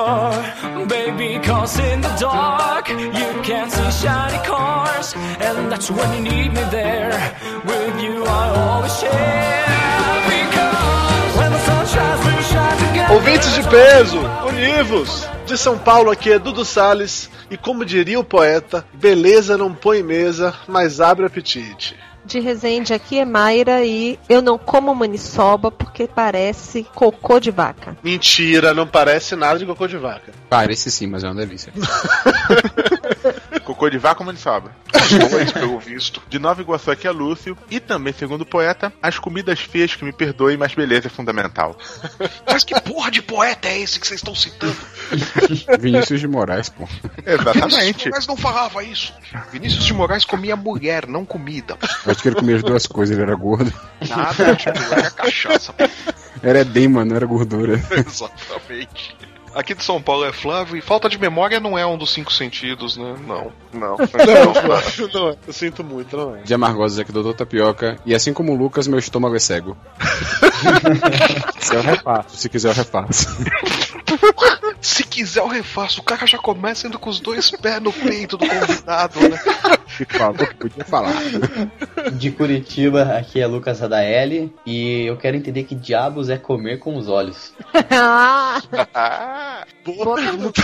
Star. Baby, cause in the dark you can't see shiny cars, and that's when you need me there. With you, I always share. Because when the sun shines, we shine together. Ouvintes de peso, univos! De São Paulo aqui é Dudu Salles e como diria o poeta, beleza não põe mesa, mas abre apetite. De Resende aqui é Mayra e eu não como maniçoba porque parece cocô de vaca. Mentira, não parece nada de cocô de vaca. Parece sim, mas é uma delícia. Cocô de vaca ou maniçoba? Dois, pelo visto. De Nova Iguaçu aqui é Lúcio. E também, segundo o poeta, as comidas feias que me perdoem, mas beleza é fundamental. Mas que porra de poeta é esse que vocês estão citando? Vinícius de Moraes, pô. Exatamente. Mas não falava isso. Vinícius de Moraes comia mulher, não comida. Acho que ele comia as duas coisas, ele era gordo. Nada, tipo, era cachaça. Era edema, não era gordura. Exatamente. Aqui de São Paulo é Flávio e falta de memória não é um dos cinco sentidos, né? Não. Não. Não, não, não é. Eu sinto muito, não é. De Amargosas aqui, Doutor Tapioca. E assim como o Lucas, meu estômago é cego. se eu refaço, se quiser eu refaço. Se quiser eu refaço, o cara já começa indo com os dois pés no peito do convidado, né? Por favor, podia falar. De Curitiba, aqui é Lucas Radaeli e eu quero entender que diabos é comer com os olhos. Ah, Boa pergunta.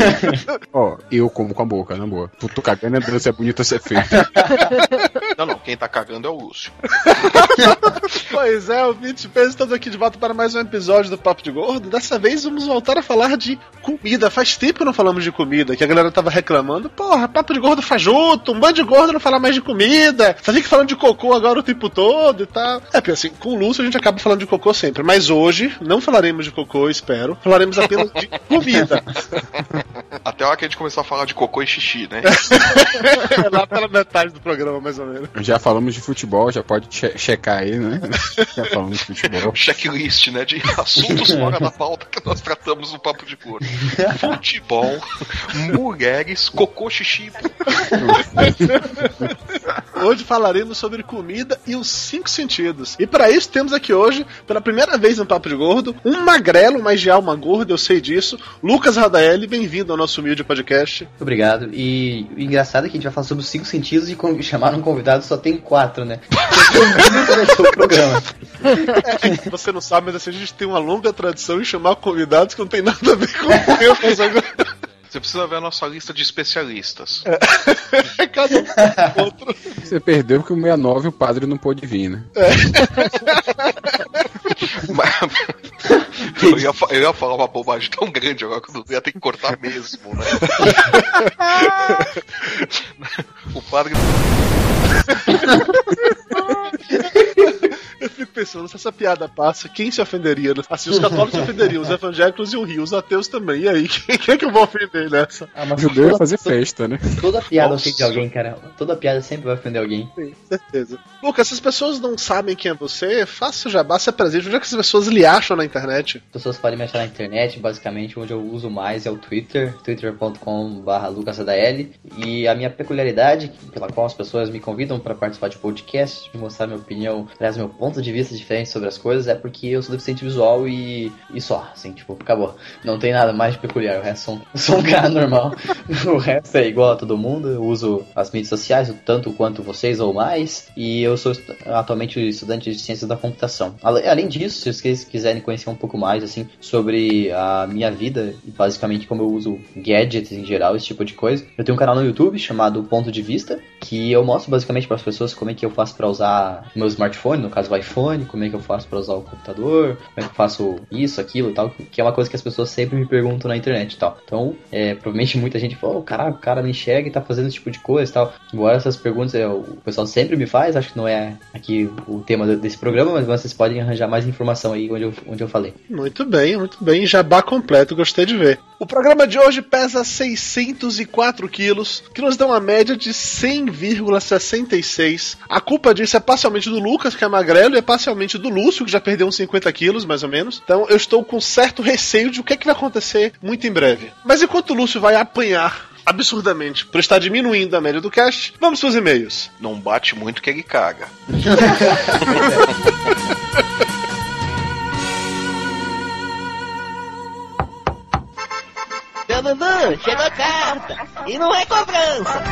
Ó, eu como com a boca, na boa. Tu, tu cagando é dança, é bonito a ser feito. não, não, quem tá cagando é o Lúcio. Pois é, ouvintes de peso, estamos aqui de volta para mais um episódio do Papo de Gordo. Dessa vez vamos voltar a falar de comida. Faz tempo que não falamos de comida, que a galera tava reclamando. Porra, Papo de Gordo fajuto, um bando de gordo não fala mais de comida. Só fica falando de cocô agora o tempo todo e tal. É, porque assim, com o Lúcio a gente acaba falando de cocô sempre. Mas hoje não falaremos de cocô, espero. Falaremos apenas de comida. Até a hora que a gente começar a falar de cocô e xixi, né? É lá pela metade do programa, mais ou menos. Já falamos de futebol, já pode che- checar aí, né? Já falamos de futebol. Checklist, né? De assuntos fora da pauta que nós tratamos no Papo de Gordo. Futebol, mulheres, cocô, xixi. Hoje falaremos sobre comida e os cinco sentidos. E para isso temos aqui hoje, pela primeira vez no Papo de Gordo, um magrelo, mas de alma gorda, eu sei disso. Lucas Radaeli, bem-vindo ao nosso humilde podcast. Obrigado. E o engraçado é que a gente vai falar sobre os cinco sentidos e com- chamaram um convidado só tem quatro, né? Todo mundo começou o programa. É, você não sabe, mas assim, a gente tem uma longa tradição em chamar convidados que não tem nada a ver com o meu, mas agora Você precisa ver a nossa lista de especialistas. é cada um outro. Você perdeu porque o 69 o padre não pôde vir, né? Mas- eu, ia, eu ia falar uma bobagem tão grande agora que eu ia ter que cortar mesmo, né? o padre. Eu fico pensando, se essa piada passa, quem se ofenderia? né? Assim, os católicos se ofenderiam, os evangélicos iam rir, os ateus também. E aí, quem, quem é que eu vou ofender nessa? Ah, mas Judeu ia toda, fazer festa, né? toda piada Nossa. ofende alguém, cara. Toda piada sempre vai ofender alguém. Sim, certeza. Lucas, se as pessoas não sabem quem é você, faça o jabá, se apresente. Onde é que as pessoas lhe acham na internet? As pessoas podem me achar na internet, basicamente, onde eu uso mais é o Twitter, twitter.com.br lucasadael. E a minha peculiaridade, pela qual as pessoas me convidam para participar de podcast, de mostrar minha opinião, aliás, meu ponto de vista diferente sobre as coisas, é porque eu sou deficiente visual e, e só, assim, tipo, acabou. Não tem nada mais peculiar, o resto sou, sou um cara normal. o resto é igual a todo mundo, eu uso as mídias sociais, tanto quanto vocês ou mais, e eu sou atualmente estudante de ciências da computação. Além disso, se vocês quiserem conhecer um pouco mais, assim, sobre a minha vida e basicamente como eu uso gadgets em geral, esse tipo de coisa, eu tenho um canal no YouTube chamado Ponto de Vista, que eu mostro basicamente para as pessoas como é que eu faço para usar meu smartphone, no caso o iPhone, como é que eu faço pra usar o computador, como é que eu faço isso, aquilo e tal, que é uma coisa que as pessoas sempre me perguntam na internet e tal. Então, é, provavelmente muita gente fala, oh, caraca, o cara não enxerga e tá fazendo esse tipo de coisa e tal. Embora essas perguntas é, o pessoal sempre me faz, acho que não é aqui o tema desse programa, mas vocês podem arranjar mais informação aí onde eu, onde eu falei. Muito bem, muito bem. Jabá completo, gostei de ver. O programa de hoje pesa 604 quilos, que nos dá uma média de 100,66. A culpa disso é parcialmente do Lucas, que é magrelo, e é parcialmente do Lúcio, que já perdeu uns 50 quilos, mais ou menos. Então eu estou com certo receio de o que, é que vai acontecer muito em breve. Mas enquanto o Lúcio vai apanhar absurdamente por estar diminuindo a média do cast, vamos para os e-mails. Não bate muito que ele caga. Seu Dudu, chegou a carta. E não é cobrança.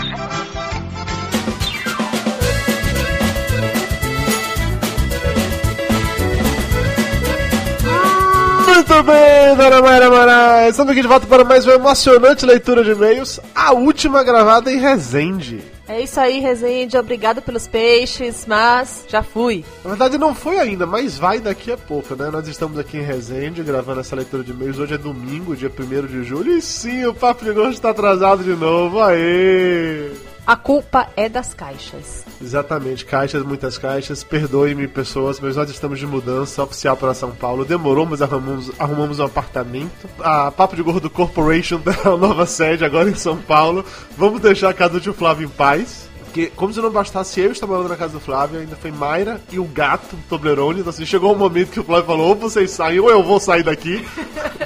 Muito bem, Dona Mayra Moraes. Estamos aqui de volta para mais uma emocionante leitura de e-mails, a última gravada em Resende. É isso aí, Resende. Obrigado pelos peixes, mas já fui. Na verdade não foi ainda, mas vai daqui a pouco, né? Nós estamos aqui em Resende gravando essa leitura de e-mails. Hoje é domingo, dia 1 de julho. E sim, o Papo de Gosto está atrasado de novo. Aê! A culpa é das caixas. Exatamente, caixas, muitas caixas. Perdoe-me, pessoas, mas nós estamos de mudança oficial para São Paulo. Demorou, mas arrumamos, arrumamos um apartamento. A Papo de Gordo Corporation tem a nova sede agora em São Paulo. Vamos deixar a casa do Flávio em paz. Porque, como se não bastasse eu estar morando na casa do Flávio, ainda foi Mayra e o gato, Toblerone. Então, assim, chegou um momento que o Flávio falou: ou vocês saem, ou eu vou sair daqui.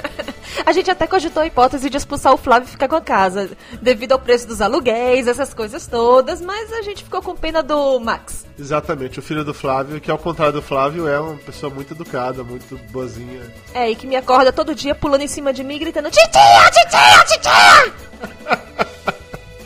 A gente até cogitou a hipótese de expulsar o Flávio e ficar com a casa, devido ao preço dos aluguéis, essas coisas todas, mas a gente ficou com pena do Max. Exatamente, o filho do Flávio, que ao contrário do Flávio, é uma pessoa muito educada, muito boazinha. É, e que me acorda todo dia pulando em cima de mim, gritando: Titia, titia, titia!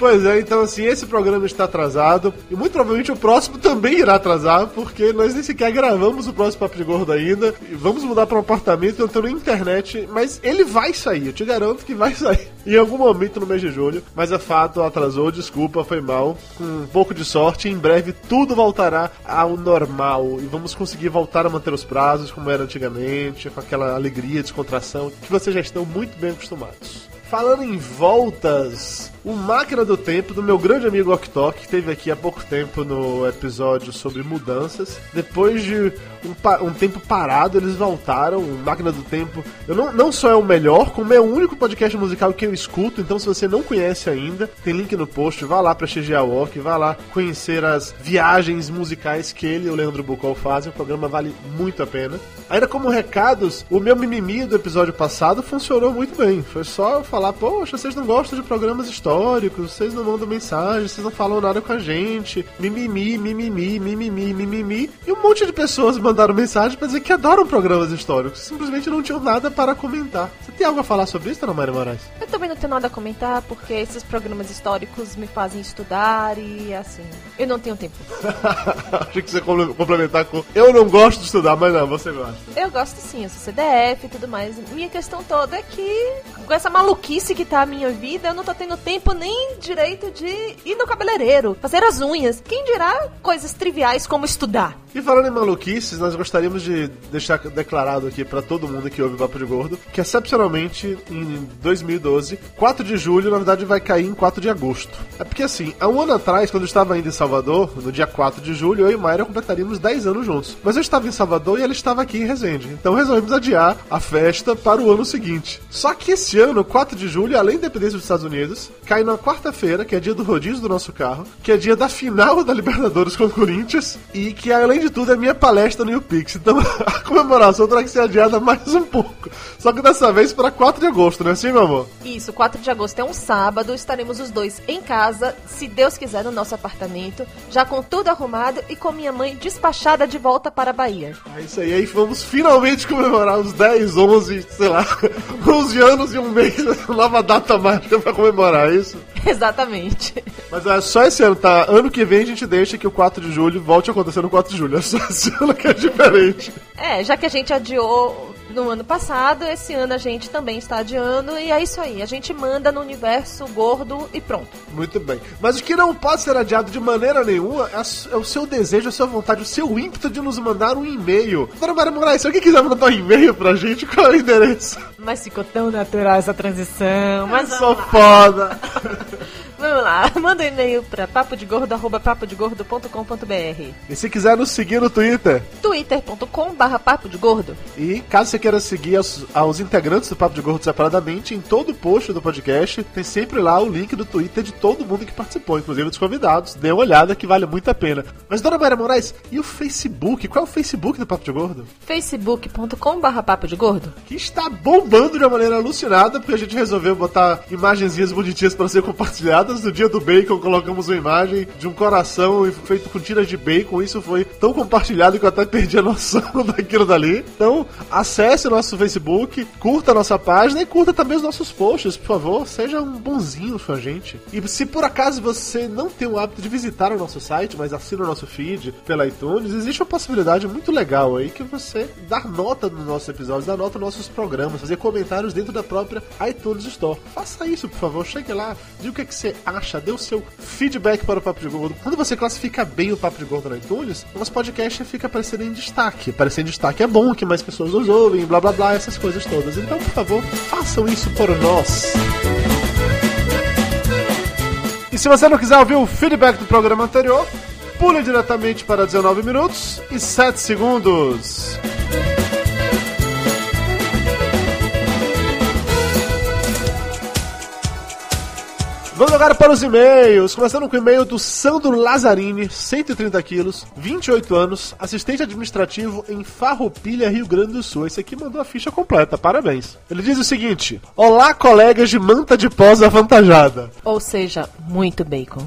Pois é, então assim, esse programa está atrasado e muito provavelmente o próximo também irá atrasar, porque nós nem sequer gravamos o próximo Papo de Gordo ainda. E vamos mudar para um apartamento, eu tô na internet, mas ele vai sair, eu te garanto que vai sair em algum momento no mês de julho. Mas é fato, atrasou, desculpa, foi mal. Com um pouco de sorte, em breve tudo voltará ao normal e vamos conseguir voltar a manter os prazos como era antigamente, com aquela alegria, descontração que vocês já estão muito bem acostumados. Falando em voltas, o Máquina do Tempo, do meu grande amigo Oktok, que esteve aqui há pouco tempo no episódio sobre mudanças. Depois de um, um tempo parado, eles voltaram. O Máquina do Tempo eu não, não só é o melhor, como é o único podcast musical que eu escuto. Então, se você não conhece ainda, tem link no post. Vá lá pra XGA Walk, vá lá conhecer as viagens musicais que ele e o Leandro Bucol fazem. O programa vale muito a pena. Ainda como recados, o meu mimimi do episódio passado funcionou muito bem. Foi só eu falar, poxa, vocês não gostam de programas históricos, vocês não mandam mensagem, vocês não falam nada com a gente. Mimimi, mimimi, mimimi, mimimi. E um monte de pessoas mandaram mensagem pra dizer que adoram programas históricos. Simplesmente não tinham nada para comentar. Você tem algo a falar sobre isso, Dona Maria Moraes? Eu também não tenho nada a comentar, porque esses programas históricos me fazem estudar e assim. Eu não tenho tempo. Achei que você complementar com eu não gosto de estudar, mas não, você gosta. Eu gosto sim, eu sou CDF e tudo mais. Minha questão toda é que, com essa maluquice que tá a minha vida, eu não tô tendo tempo nem direito de ir no cabeleireiro, fazer as unhas. Quem dirá coisas triviais como estudar? E falando em maluquices, nós gostaríamos de deixar declarado aqui pra todo mundo que ouve o Papo de Gordo que, excepcionalmente, em 2012, 4 de julho, na verdade, vai cair em 4 de agosto. É porque, assim, há um ano atrás, quando eu estava ainda em Salvador, no dia 4 de julho, eu e Mayra completaríamos 10 anos juntos. Mas eu estava em Salvador e ela estava aqui em Resende. Então resolvemos adiar a festa para o ano seguinte. Só que esse ano, 4 de julho, além da independência dos Estados Unidos, cai na quarta-feira, que é dia do rodízio do nosso carro, que é dia da final da Libertadores com o Corinthians, e que além de tudo é minha palestra no UPix. Então a comemoração terá que ser adiada mais um pouco. Só que dessa vez para 4 de agosto, não é assim, meu amor? Isso, 4 de agosto é um sábado, estaremos os dois em casa, se Deus quiser, no nosso apartamento, já com tudo arrumado e com minha mãe despachada de volta para a Bahia. É isso aí, aí vamos finalmente comemorar os 10, 11, sei lá, 11 anos e um mês, nova data mágica pra comemorar é isso. Exatamente. Mas é só esse ano, tá? Ano que vem a gente deixa que o 4 de julho volte a acontecer no 4 de julho. É só esse ano que é diferente. É, já que a gente adiou no ano passado, esse ano a gente também está adiando, e é isso aí. A gente manda no universo gordo e pronto. Muito bem. Mas o que não pode ser adiado de maneira nenhuma é, é o seu desejo, a sua vontade, o seu ímpeto de nos mandar um e-mail. Dona Maria Moraes, se alguém quiser mandar um e-mail pra gente, qual é o endereço? Mas ficou tão natural essa transição. Mas Eu sou lá. foda. Vamos lá, manda um e-mail pra papodegordo, papodegordo.com.br E se quiser nos seguir no Twitter, twitter.com barra papo de gordo. E caso você queira seguir aos, aos integrantes do Papo de Gordo separadamente, em todo o post do podcast tem sempre lá o link do Twitter de todo mundo que participou, inclusive dos convidados. Dê uma olhada que vale muito a pena. Mas, dona Maria Moraes, e o Facebook? Qual é o Facebook do Papo de Gordo? facebook.com barra papo de gordo. Que está bombando de uma maneira alucinada, porque a gente resolveu botar imagenzinhas bonitinhas para ser compartilhadas. No dia do bacon, colocamos uma imagem de um coração feito com tiras de bacon. Isso foi tão compartilhado que eu até perdi a noção daquilo dali. Então, acesse o nosso Facebook, curta a nossa página e curta também os nossos posts, por favor. Seja um bonzinho com a gente. E se por acaso você não tem o hábito de visitar o nosso site, mas assina o nosso feed pela iTunes, existe uma possibilidade muito legal aí que você dar nota nos nossos episódios, dar nota nos nossos programas, fazer comentários dentro da própria iTunes Store. Faça isso, por favor. Chegue lá, diga o que, é que você acha, dê o seu feedback para o Papo de Gordo. Quando você classifica bem o Papo de Gordo na iTunes, o nosso podcast fica aparecendo em destaque. Aparecer em destaque é bom, que mais pessoas nos ouvem, blá blá blá, essas coisas todas. Então, por favor, façam isso por nós. E se você não quiser ouvir o feedback do programa anterior, pule diretamente para 19 minutos e 7 segundos. Vamos agora para os e-mails. Começando com o e-mail do Sandro Lazzarini, 130 quilos, 28 anos, assistente administrativo em Farroupilha, Rio Grande do Sul. Esse aqui mandou a ficha completa, parabéns. Ele diz o seguinte: Olá, colegas de manta de pós avantajada. Ou seja, muito bacon.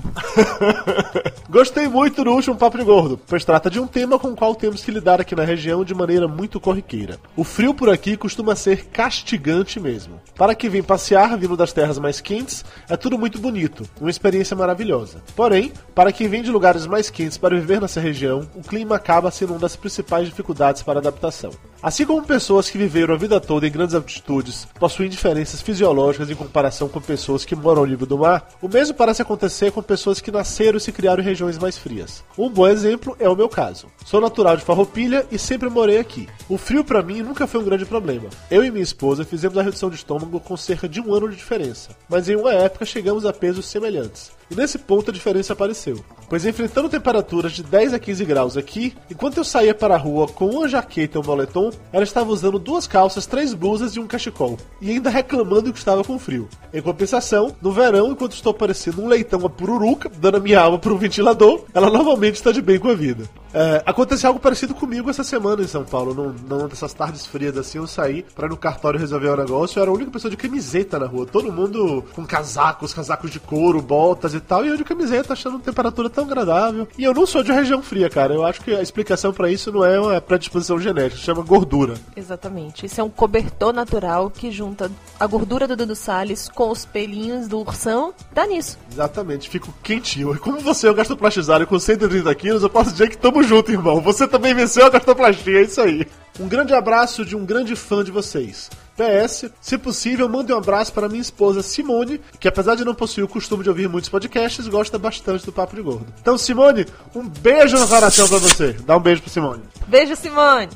Gostei muito do último Papo de Gordo, pois trata de um tema com o qual temos que lidar aqui na região de maneira muito corriqueira. O frio por aqui costuma ser castigante mesmo. Para quem vem passear vindo das terras mais quentes, é tudo muito bonito, uma experiência maravilhosa. Porém, para quem vem de lugares mais quentes para viver nessa região, o clima acaba sendo uma das principais dificuldades para a adaptação. Assim como pessoas que viveram a vida toda em grandes altitudes possuem diferenças fisiológicas em comparação com pessoas que moram ao nível do mar, o mesmo parece acontecer com pessoas que nasceram e se criaram em regiões mais frias. Um bom exemplo é o meu caso. Sou natural de Farroupilha e sempre morei aqui. O frio para mim nunca foi um grande problema. Eu e minha esposa fizemos a redução de estômago com cerca de um ano de diferença, mas em uma época chegamos a pesos semelhantes. E nesse ponto a diferença apareceu. Pois enfrentando temperaturas de 10 a 15 graus aqui, enquanto eu saía para a rua com uma jaqueta e um moletom, ela estava usando duas calças, três blusas e um cachecol. E ainda reclamando que estava com frio. Em compensação, no verão, enquanto estou parecendo um leitão a pururuca, dando a minha alma para um ventilador, ela novamente está de bem com a vida. É, aconteceu algo parecido comigo essa semana em São Paulo. Num, numa dessas tardes frias assim, eu saí para ir no cartório resolver um negócio. Eu era a única pessoa de camiseta na rua. Todo mundo com casacos, casacos de couro, botas e tal. E eu de camiseta, achando temperatura tão agradável. E eu não sou de região fria, cara. Eu acho que a explicação para isso não é uma predisposição genética, chama gordura. Exatamente. Isso é um cobertor natural que junta a gordura do Dudu Salles com os pelinhos do ursão. Dá nisso. Exatamente, fico quentinho. E como você é um gastoplastizário com 130 quilos, eu posso dizer que tamo junto, irmão. Você também venceu a gastoplastia, é isso aí. Um grande abraço de um grande fã de vocês. PS, se possível, mande um abraço para minha esposa Simone, que apesar de não possuir o costume de ouvir muitos podcasts, gosta bastante do Papo de Gordo. Então, Simone, um beijo no coração pra você. Dá um beijo pro Simone. Beijo, Simone.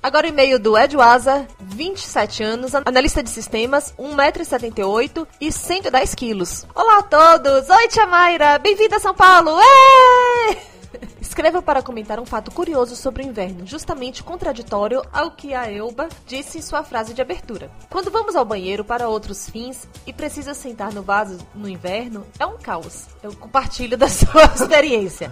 Agora o e-mail do Ed Waza, 27 anos, analista de sistemas, 1,78m e 110 quilos. Olá a todos! Oi, Tia Mayra! Bem-vinda a São Paulo! Êêêê! Escreva para comentar um fato curioso sobre o inverno, justamente contraditório ao que a Elba disse em sua frase de abertura. Quando vamos ao banheiro para outros fins e precisa sentar no vaso no inverno, é um caos. Eu compartilho da sua experiência.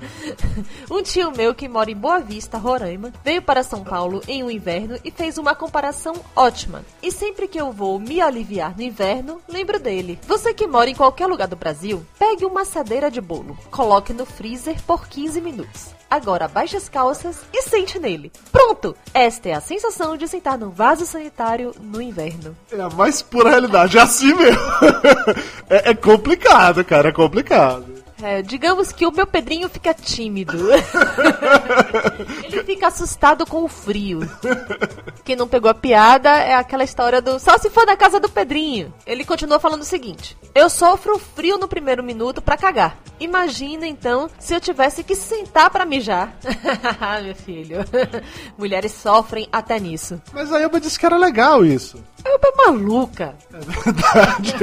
Um tio meu que mora em Boa Vista, Roraima, veio para São Paulo em um inverno e fez uma comparação ótima. E sempre que eu vou me aliviar no inverno, lembro dele. Você que mora em qualquer lugar do Brasil, pegue uma assadeira de bolo, coloque no freezer por 15 minutos. Agora baixe as calças e sente nele. Pronto! Esta é a sensação de sentar no vaso sanitário no inverno. É a mais pura realidade, é assim mesmo. é, é complicado, cara, é complicado. É, digamos que o meu Pedrinho fica tímido. Ele fica assustado com o frio. Quem não pegou a piada é aquela história do só se for na casa do Pedrinho. Ele continua falando o seguinte: Eu sofro frio no primeiro minuto pra cagar. Imagina então se eu tivesse que sentar pra mijar. meu filho. Mulheres sofrem até nisso. Mas a Elba disse que era legal isso. Elba é maluca. É verdade.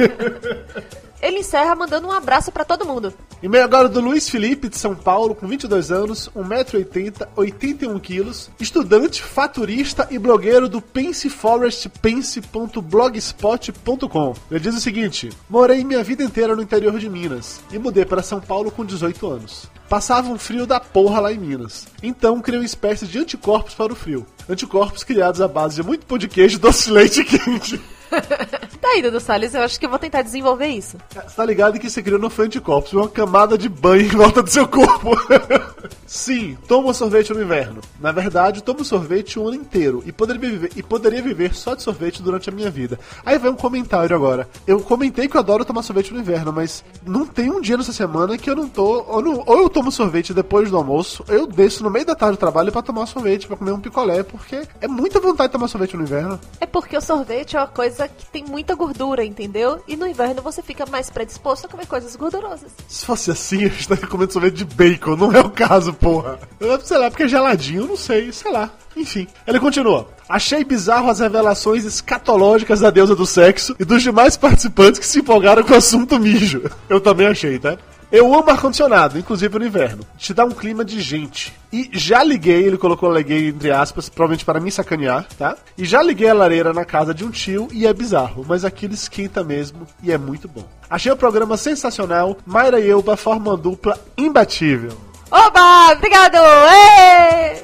Ele encerra mandando um abraço pra todo mundo. E-mail agora do Luiz Felipe, de São Paulo, com 22 anos, 1,80m, 81kg, estudante, faturista e blogueiro do penceforestpense.blogspot.com. Ele diz o seguinte: Morei minha vida inteira no interior de Minas e mudei para São Paulo com 18 anos. Passava um frio da porra lá em Minas. Então criei uma espécie de anticorpos para o frio. Anticorpos criados à base de muito pão de queijo, doce de leite quente. tá aí, Dudu Salles, eu acho que eu vou tentar desenvolver isso. Você tá ligado que você criou no foi anticorpos, uma camada de banho em volta do seu corpo. Sim, tomo sorvete no inverno. Na verdade, tomo sorvete o ano inteiro e poderia, viver, e poderia viver só de sorvete durante a minha vida. Aí vem um comentário agora. Eu comentei que eu adoro tomar sorvete no inverno, mas não tem um dia nessa semana que eu não tô. Ou, não, ou eu tomo sorvete depois do almoço, ou eu desço no meio da tarde do trabalho para tomar sorvete, para comer um picolé, porque é muita vontade de tomar sorvete no inverno. É porque o sorvete é uma coisa que tem muita gordura, entendeu? E no inverno você fica mais predisposto a comer coisas gordurosas. Se fosse assim, eu estaria comendo sorvete de bacon, não é o caso, porra. Sei lá, porque é geladinho, não sei, sei lá. Enfim, ele continua. Achei bizarro as revelações escatológicas da deusa do sexo e dos demais participantes que se empolgaram com o assunto mijo. Eu também achei, tá? Eu amo ar-condicionado, inclusive no inverno. Te dá um clima de gente. E já liguei, ele colocou liguei entre aspas, provavelmente para me sacanear, tá? E já liguei a lareira na casa de um tio e é bizarro, mas aquilo esquenta mesmo e é muito bom. Achei o programa sensacional, Mayra e Elba formam uma dupla imbatível. Oba! Obrigado! Êêê!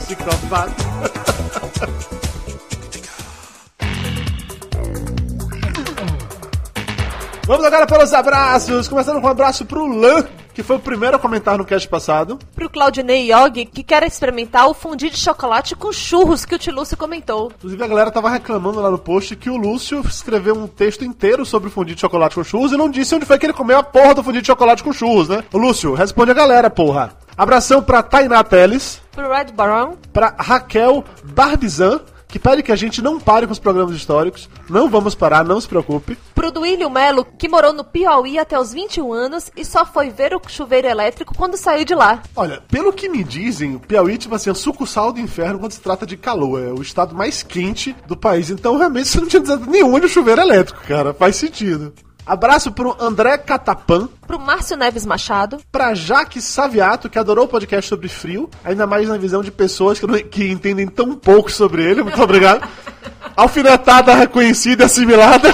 Psicopata. Vamos agora para os abraços, começando com um abraço pro Lan, que foi o primeiro a comentar no cast passado. Pro Claudinei Yogi, que quer experimentar o fundi de chocolate com churros que o Tilúcio comentou. Inclusive a galera tava reclamando lá no post que o Lúcio escreveu um texto inteiro sobre o fundi de chocolate com churros e não disse onde foi que ele comeu a porra do fundi de chocolate com churros, né? Ô Lúcio, responde a galera, porra. Abração pra Tainá Teles. Pro Red Baron. Pra Raquel Barbizan que pede que a gente não pare com os programas históricos. Não vamos parar, não se preocupe. Pro Duílio Melo, que morou no Piauí até os 21 anos e só foi ver o chuveiro elétrico quando saiu de lá. Olha, pelo que me dizem, o Piauí, tipo assim, é sucursal do inferno quando se trata de calor. É o estado mais quente do país. Então, realmente, você não tinha dizendo nenhum de chuveiro elétrico, cara. Faz sentido. Abraço pro André Catapan. Pro Márcio Neves Machado. Pra Jaque Saviato, que adorou o podcast sobre frio. Ainda mais na visão de pessoas que, não, que entendem tão pouco sobre ele. Muito obrigado. Alfinetada reconhecida e assimilada.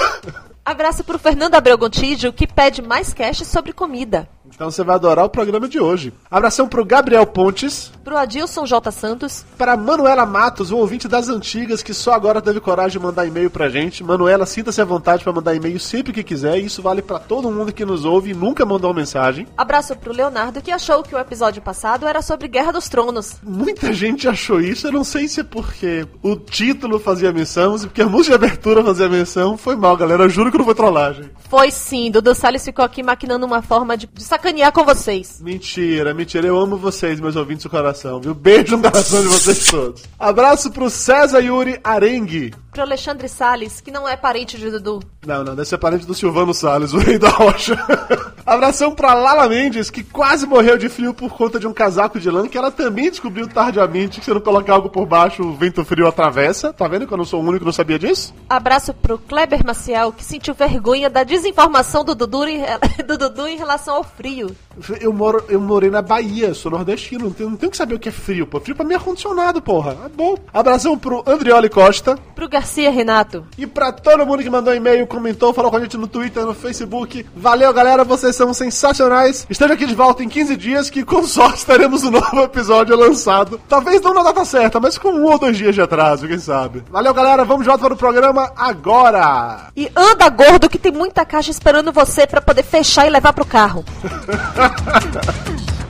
Abraço pro Fernando Abreu Gontijo, que pede mais cast sobre comida. Então você vai adorar o programa de hoje. Abração pro Gabriel Pontes. Pro Adilson J. Santos. Para Manuela Matos, um ouvinte das antigas que só agora teve coragem de mandar e-mail pra gente. Manuela, sinta-se à vontade para mandar e-mail sempre que quiser. Isso vale para todo mundo que nos ouve e nunca mandou uma mensagem. Abraço pro Leonardo, que achou que o episódio passado era sobre Guerra dos Tronos. Muita gente achou isso. Eu não sei se é porque o título fazia menção, se porque a música de abertura fazia menção. Foi mal, galera. Eu juro que não foi trollagem. Foi sim. Dudu Salles ficou aqui maquinando uma forma de, de sacanear com vocês. Mentira, mentira. Eu amo vocês, meus ouvintes do coração, viu? Beijo no coração de vocês todos. Abraço pro César Yuri Arengue. Pro Alexandre Salles, que não é parente de Dudu. Não, não, deve ser parente do Silvano Salles, o rei da rocha. Abração pra Lala Mendes, que quase morreu de frio por conta de um casaco de lã, que ela também descobriu tardiamente que se não colocar algo por baixo, o vento frio atravessa. Tá vendo que eu não sou o único que não sabia disso? Abraço pro Kleber Maciel, que sentiu vergonha da desinformação do Dudu em, do Dudu em relação ao frio. Eu, moro, eu morei na Bahia, sou nordestino, não tenho, não tenho que saber o que é frio, pô. Frio pra mim é ar-condicionado, porra. É bom. Abração pro Andrioli Costa. Pro Garcia Renato. E pra todo mundo que mandou e-mail, comentou, falou com a gente no Twitter, no Facebook. Valeu, galera, vocês são sensacionais. Esteja aqui de volta em 15 dias, que com sorte teremos um novo episódio lançado. Talvez não na data certa, mas com um ou dois dias de atraso, quem sabe. Valeu, galera, vamos de volta para o programa agora. E anda gordo que tem muita caixa esperando você para poder fechar e levar pro carro.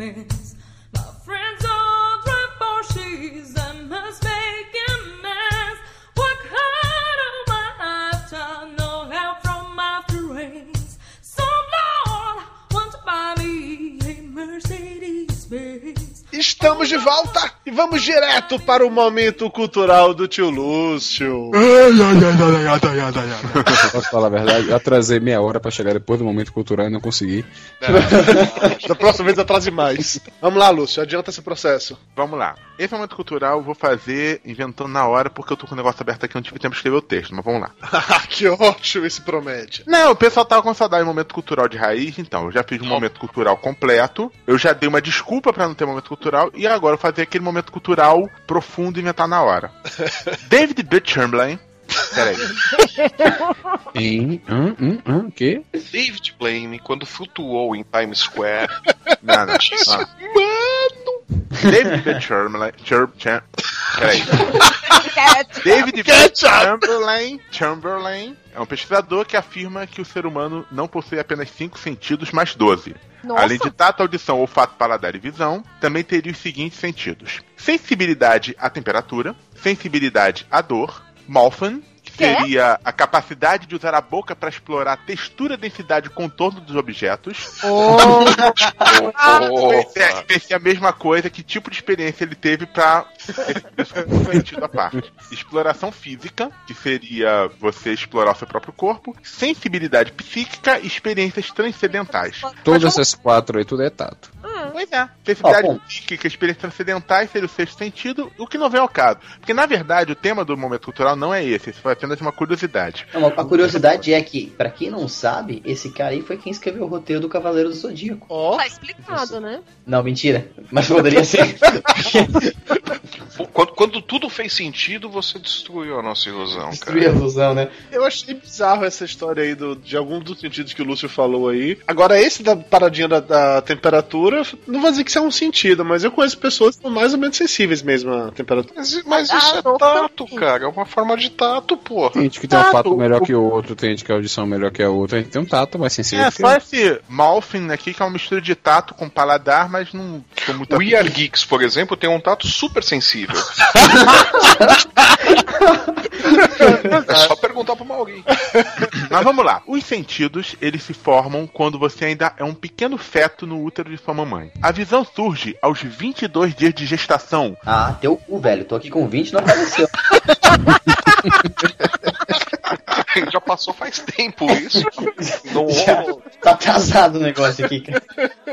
ven. Estamos de volta e vamos direto para o momento cultural do tio Lúcio. Posso falar a verdade? Eu atrasei meia hora pra chegar depois do momento cultural e não consegui. da próxima vez atrase mais. Vamos lá, Lúcio, adianta esse processo. Vamos lá. Esse momento cultural eu vou fazer inventando na hora, porque eu tô com o negócio aberto aqui, não tive tempo de escrever o texto, mas vamos lá. que ótimo esse promete. Não, o pessoal tava com saudade do momento cultural de raiz, então eu já fiz um momento cultural completo, eu já dei uma desculpa pra não ter momento cultural, e agora fazer aquele momento cultural profundo e inventar na hora. David B. Chamberlain. Peraí. Em. Hum, hum, hum, que? David Blaine, quando flutuou em Times Square. Não, não. Ah. David. Chamberlain. Cham, cham, peraí. David. Chamberlain, Chamberlain é um pesquisador que afirma que o ser humano não possui apenas cinco sentidos, mas 12. Nossa. Além de tato, audição, olfato, paladar e visão, também teria os seguintes sentidos: sensibilidade à temperatura, sensibilidade à dor, Molfen, que seria a capacidade de usar a boca para explorar a textura, densidade e contorno dos objetos. Esse Esse é a mesma coisa, que tipo de experiência ele teve pra ter isso como sentido à parte. Exploração física, que seria você explorar o seu próprio corpo. Sensibilidade psíquica e experiências transcendentais. Todas essas quatro aí, tudo é tato. É. Sensibilidade bom. psíquica e experiências transcendentais seria o sexto sentido, o que não vem ao caso. Porque, na verdade, o tema do momento cultural não é esse, isso foi apenas uma curiosidade. Não, a curiosidade é que, pra quem não sabe, esse cara aí foi quem escreveu o roteiro do Cavaleiro do Zodíaco. Ó, Tá explicado, né? Não, mentira. Mas poderia ser. Quando, quando tudo fez sentido, você destruiu a nossa ilusão, Destruir a cara. ilusão, né? eu achei bizarro essa história aí do, de algum dos sentidos que o Lúcio falou aí. Agora, esse da paradinha da, da temperatura, não vou dizer que isso é um sentido, mas eu conheço pessoas que são mais ou menos sensíveis mesmo à temperatura. Mas, mas Ah, isso é tato, cara. É uma forma de tato, porra. Tem gente que tem um Tato, fato melhor o- que o outro, tem gente que a audição é melhor que a outra, a gente tem um tato mais sensível. É, que só esse Malfin aqui, que é uma mistura de tato com paladar, mas não muito O ER Geeks, por exemplo, tem um tato super sensível. É só perguntar pro Mauri. Mas vamos lá. Os sentidos, eles se formam quando você ainda é um pequeno feto no útero de sua mamãe. A visão surge aos 22 dias de gestação. Ah, teu cu, velho. Tô aqui com 20 não apareceu. Já passou faz tempo isso. Não Já tá atrasado o negócio aqui, cara.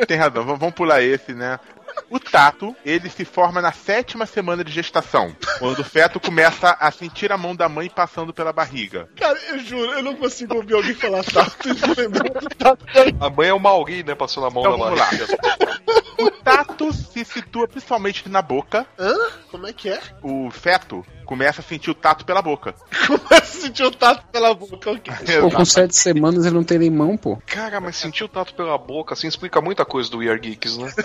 Tem razão, vamos pular esse, né? O tato, ele se forma na sétima semana de gestação, quando o feto começa a sentir a mão da mãe passando pela barriga. Cara, eu juro, eu não consigo ouvir alguém falar tato e não lembrar do tato. A mãe é o Mauri, né? Passando a mão Então na vamos lá. O tato se situa principalmente na boca. Hã? Como é que é? O feto começa a sentir o tato pela boca. Começa a sentir o tato pela boca. ok. Pô, com sete semanas ele não tem nem mão, pô. Cara, mas sentir o tato pela boca, assim, explica muita coisa do We Are Geeks, né?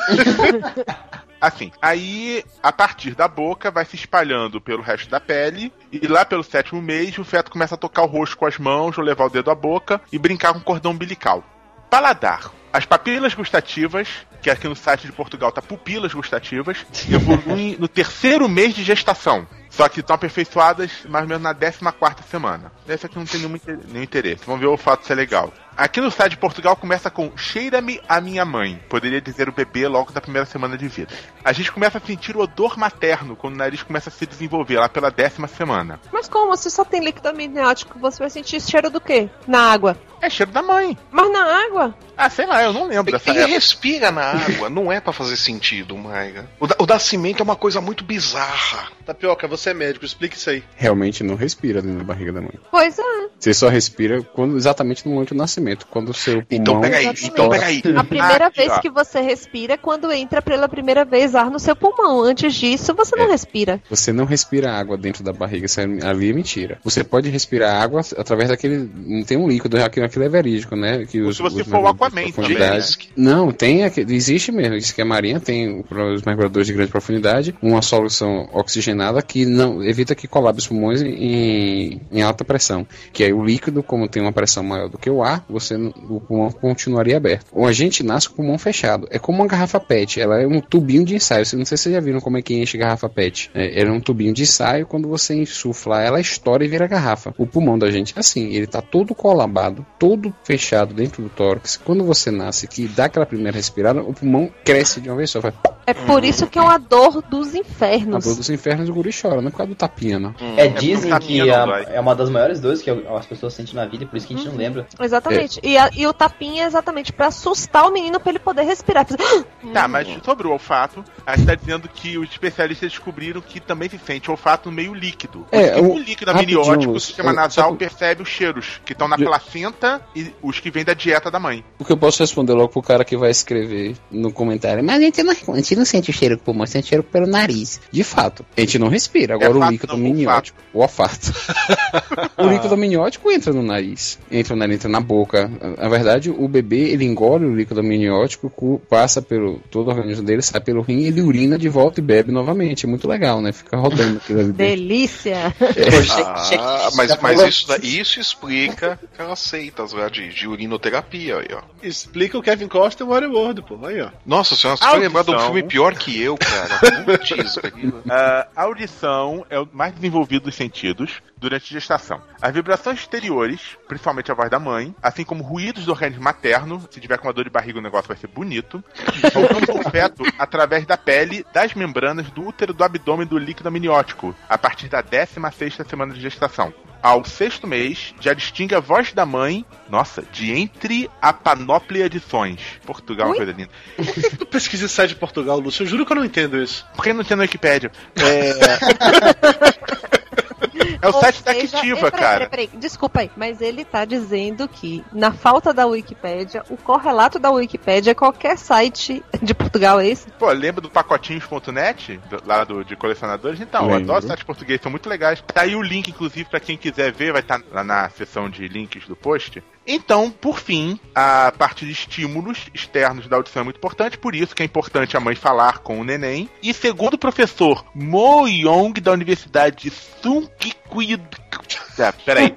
Assim, aí a partir da boca vai se espalhando pelo resto da pele e lá pelo sétimo mês o feto começa a tocar o rosto com as mãos, ou levar o dedo à boca e brincar com o cordão umbilical. Paladar. As papilas gustativas, que aqui no site de Portugal tá pupilas gustativas, evoluem no terceiro mês de gestação. Só que estão aperfeiçoadas mais ou menos na 14 semana. Essa aqui não tem nenhum, nenhum interesse. Vamos ver o fato se é legal. Aqui no site de Portugal começa com Cheira-me a minha mãe. Poderia dizer o bebê logo da primeira semana de vida. A gente começa a sentir o odor materno quando o nariz começa a se desenvolver lá pela décima semana. Mas como? Se só tem líquido amniótico, você vai sentir cheiro do quê? Na água. É cheiro da mãe. Mas na água? Ah, sei lá, eu não lembro dessa Ele época. respira na água, não é pra fazer sentido, Maiga. O, da- o nascimento é uma coisa muito bizarra. Tapioca, você é médico, explica isso aí. Realmente não respira dentro da barriga da mãe. Pois é. Você só respira quando, exatamente no momento do nascimento, quando o seu pulmão... Então pega aí, então pega aí. A primeira Aqui, vez ó. que você respira é quando entra pela primeira vez ar no seu pulmão. Antes disso, você não É. respira. Você não respira água dentro da barriga, isso é- ali é mentira. Você pode respirar água através daquele. Não tem um líquido, aquilo, aquilo é verídico, né? Que os, se você os for o Aquaman de profundidade- Não, tem aquele, existe mesmo. Isso que a marinha tem para os mergulhadores de grande profundidade uma solução oxigenada que não evita que colapse os pulmões em, em alta pressão. Que aí o líquido, como tem uma pressão maior do que o ar, você o pulmão continuaria aberto. Ou a gente nasce com o pulmão fechado. É como uma garrafa PET. Ela é um tubinho de ensaio. Você- Não sei se vocês já viram como é que enche garrafa PET. É, ela é um tubinho de ensaio. Quando você insufla, ela estoura e vira garrafa. O pulmão da gente é assim. Ele tá todo colabado, todo fechado dentro do tórax. Quando você nasce, que dá aquela primeira respirada, o pulmão cresce de uma vez só. Faz É por isso que é uma dor dos a infernos. dor dos infernos o guri chora, não é por causa do tapinha, não. É, dizem por que a- é uma das maiores dores que as pessoas sentem na vida, por isso que a gente não lembra. Exatamente. E, a- e o tapinha é exatamente pra assustar o menino pra ele poder respirar. Fazer, Tá, mas sobre o olfato, a gente tá dizendo que os especialistas descobriram que também se sente olfato no meio líquido. É, o, o- líquido amniótico, o sistema eu- nasal, percebe os cheiros que estão na Eu- placenta e os que vêm da dieta da mãe. O que eu posso responder logo pro cara que vai escrever no comentário, mas a gente não, a gente não sente o cheiro com o pulmão, sente o cheiro pelo nariz. De fato, a gente não respira. Agora o fato, líquido não, amniótico, o olfato. o líquido amniótico entra no nariz, entra no nariz, entra na boca. Na verdade, o bebê, ele engole o líquido amniótico, passa pelo todo o organismo dele, sai pelo rim, ele urina de volta e bebe novamente. É muito legal, né? Fica rodando aquilo ali. Delícia! Ah, mas, mas isso, isso explica aquelas seitas lá de, de urinoterapia aí, ó. Explica o Kevin Costa e o Waterworld, pô. Aí, ó. Nossa senhora, você vai lembrar de um filme pior que eu, cara. Putz, aquilo. Ah, a audição é o mais desenvolvido dos sentidos durante a gestação. As vibrações exteriores, principalmente a voz da mãe, assim como ruídos do organismo materno, se tiver com uma dor de barriga o negócio vai ser bonito, alcançam o feto através da pele, das membranas do útero, do abdômen do líquido amniótico, a partir da 16ª semana de gestação. Ao sexto mês, já distingue a voz da mãe, nossa, de entre a panóplia de sons. Portugal é uma Ui? coisa linda. Por que tu pesquisa site de Portugal, Lúcio? Eu juro que eu não entendo isso. Por que não tinha no Wikipedia? É... É o Ou site da seja, Activa, é, peraí, cara. peraí, peraí, desculpa aí, mas ele tá dizendo que, na falta da Wikipédia, o correlato da Wikipédia é qualquer site de Portugal, é isso? Pô, lembra do pacotinhos.net? do- Lá do, de colecionadores? Então, eu Lembro. adoro sites portugueses, são muito legais. Tá aí o link, inclusive, pra quem quiser ver, vai estar lá na seção de links do post. Então, por fim, a parte de estímulos externos da audição é muito importante, por isso que é importante a mãe falar com o neném. E segundo o professor Mo Yong, da Universidade de Sunkikui... Ah, peraí.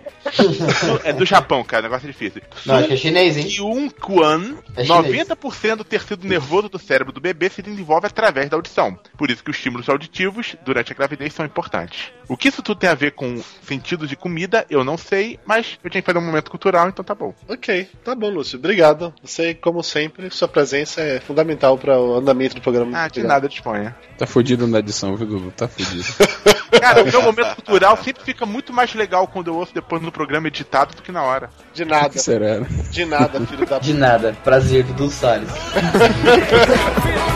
é do Japão, cara, o negócio é difícil. Não, acho que é chinês, hein? Kyun Kwan, É chinês. 90% do tecido nervoso do cérebro do bebê se desenvolve através da audição. Por isso que os estímulos auditivos durante a gravidez são importantes. O que isso tudo tem a ver com sentidos de comida, eu não sei, mas eu tinha que fazer um momento cultural, então tá bom. Ok, tá bom, Lúcio. Obrigado. Você, como sempre, sua presença é fundamental para o andamento do programa. Ah, de Obrigado. nada, disponha. Tá fudido na edição, viu, Dudu? Tá fudido. Cara, o meu momento cultural sempre fica muito mais legal quando eu ouço depois no programa editado do que na hora. De nada, que será? de nada, filho da De nada. Prazer, Dudu Salles.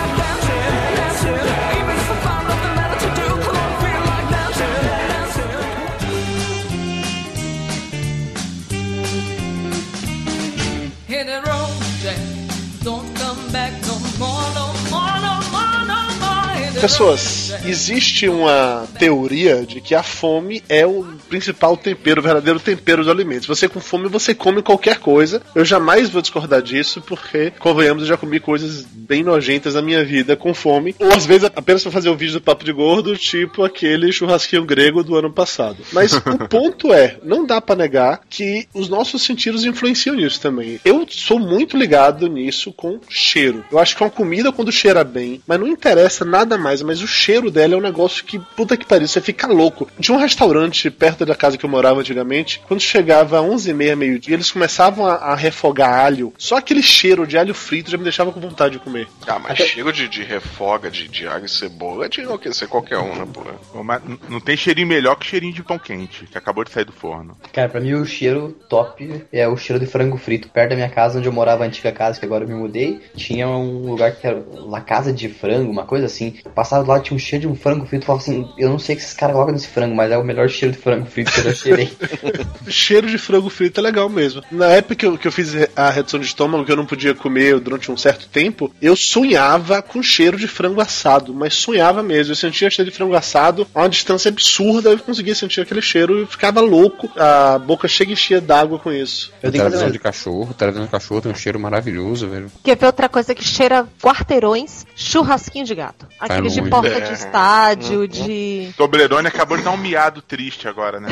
Pessoas. Existe uma teoria de que a fome é o principal tempero, o verdadeiro tempero dos alimentos. Você com fome, você come qualquer coisa. Eu jamais vou discordar disso, porque, convenhamos, eu já comi coisas bem nojentas na minha vida com fome. Ou às vezes apenas pra fazer o vídeo do Papo de Gordo, tipo aquele churrasquinho grego do ano passado. Mas o ponto é, não dá pra negar que os nossos sentidos influenciam nisso também. Eu sou muito ligado nisso com cheiro. Eu acho que uma comida quando cheira bem, mas não interessa nada mais, mas o cheiro dela é um negócio que, puta que pariu, você fica louco. Tinha um restaurante perto da casa que eu morava antigamente, quando chegava 11h30, meio-dia, eles começavam a, a refogar alho. Só aquele cheiro de alho frito já me deixava com vontade de comer. Ah, mas cheiro de, de refoga, de, de alho e cebola é de enlouquecer qualquer um, né, pô? Mas não tem cheirinho melhor que cheirinho de pão quente, que acabou de sair do forno. Cara, pra mim o cheiro top é o cheiro de frango frito. Perto da minha casa, onde eu morava, a antiga casa, que agora eu me mudei, tinha um lugar que era La Casa de Frango, uma coisa assim. Eu passava lá, tinha um cheiro de um frango frito. Eu falava assim, eu não sei o que esses caras colocam nesse frango, mas é o melhor cheiro de frango frito que eu já cheirei. cheiro de frango frito é legal mesmo. Na época que eu, que eu fiz a redução de estômago, que eu não podia comer durante um certo tempo, eu sonhava com cheiro de frango assado, mas sonhava mesmo. Eu sentia cheiro de frango assado a uma distância absurda, eu conseguia sentir aquele cheiro e ficava louco, a boca chega e cheia d'água com isso. Eu tenho Televisão de cachorro, televisão de cachorro tem um cheiro maravilhoso, velho. Quer ver outra coisa que cheira quarteirões? Churrasquinho de gato. Aqueles de porta É. de estádio, de. Toblerone acabou de dar um miado triste agora, né?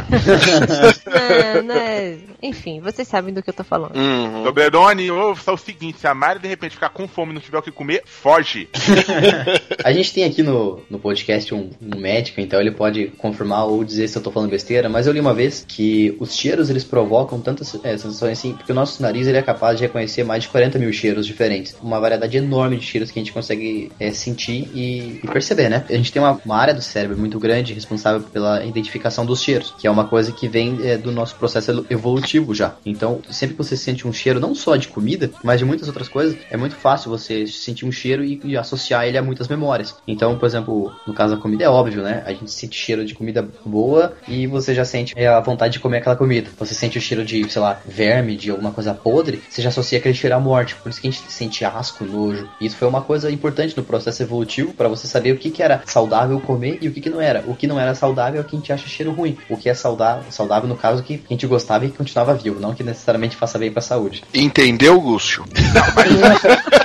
né, né, Enfim, vocês sabem do que eu tô falando. Uhum. Toblerone, ouça o seguinte: se a Mari de repente ficar com fome e não tiver o que comer, foge. A gente tem aqui no, no podcast um, um médico, então ele pode confirmar ou dizer se eu tô falando besteira, mas eu li uma vez que os cheiros eles provocam tantas é, sensações assim, porque o nosso nariz ele é capaz de reconhecer mais de 40 mil cheiros diferentes. Uma variedade enorme de cheiros que a gente consegue é, sentir e, e perceber, né? A gente tem uma, uma área do cérebro muito grande responsável pela identificação dos cheiros, que é uma coisa que vem é, do nosso processo evolutivo já. Então, sempre que você sente um cheiro, não só de comida, mas de muitas outras coisas, é muito fácil você sentir um cheiro e, e associar ele a muitas memórias. Então, por exemplo, no caso da comida é óbvio, né? A gente sente cheiro de comida boa e você já sente é, a vontade de comer aquela comida. Você sente o cheiro de, sei lá, verme, de alguma coisa podre, você já associa aquele cheiro à morte. Por isso que a gente sente asco, nojo. E isso foi uma coisa importante no processo evolutivo para você saber o que, que era saudável comer e o que, que não era. O que não era saudável é o que a gente acha cheiro ruim. O que é saudável, saudável no caso, que a gente gostava e continuava vivo, não que necessariamente faça bem pra saúde. Entendeu, Lúcio?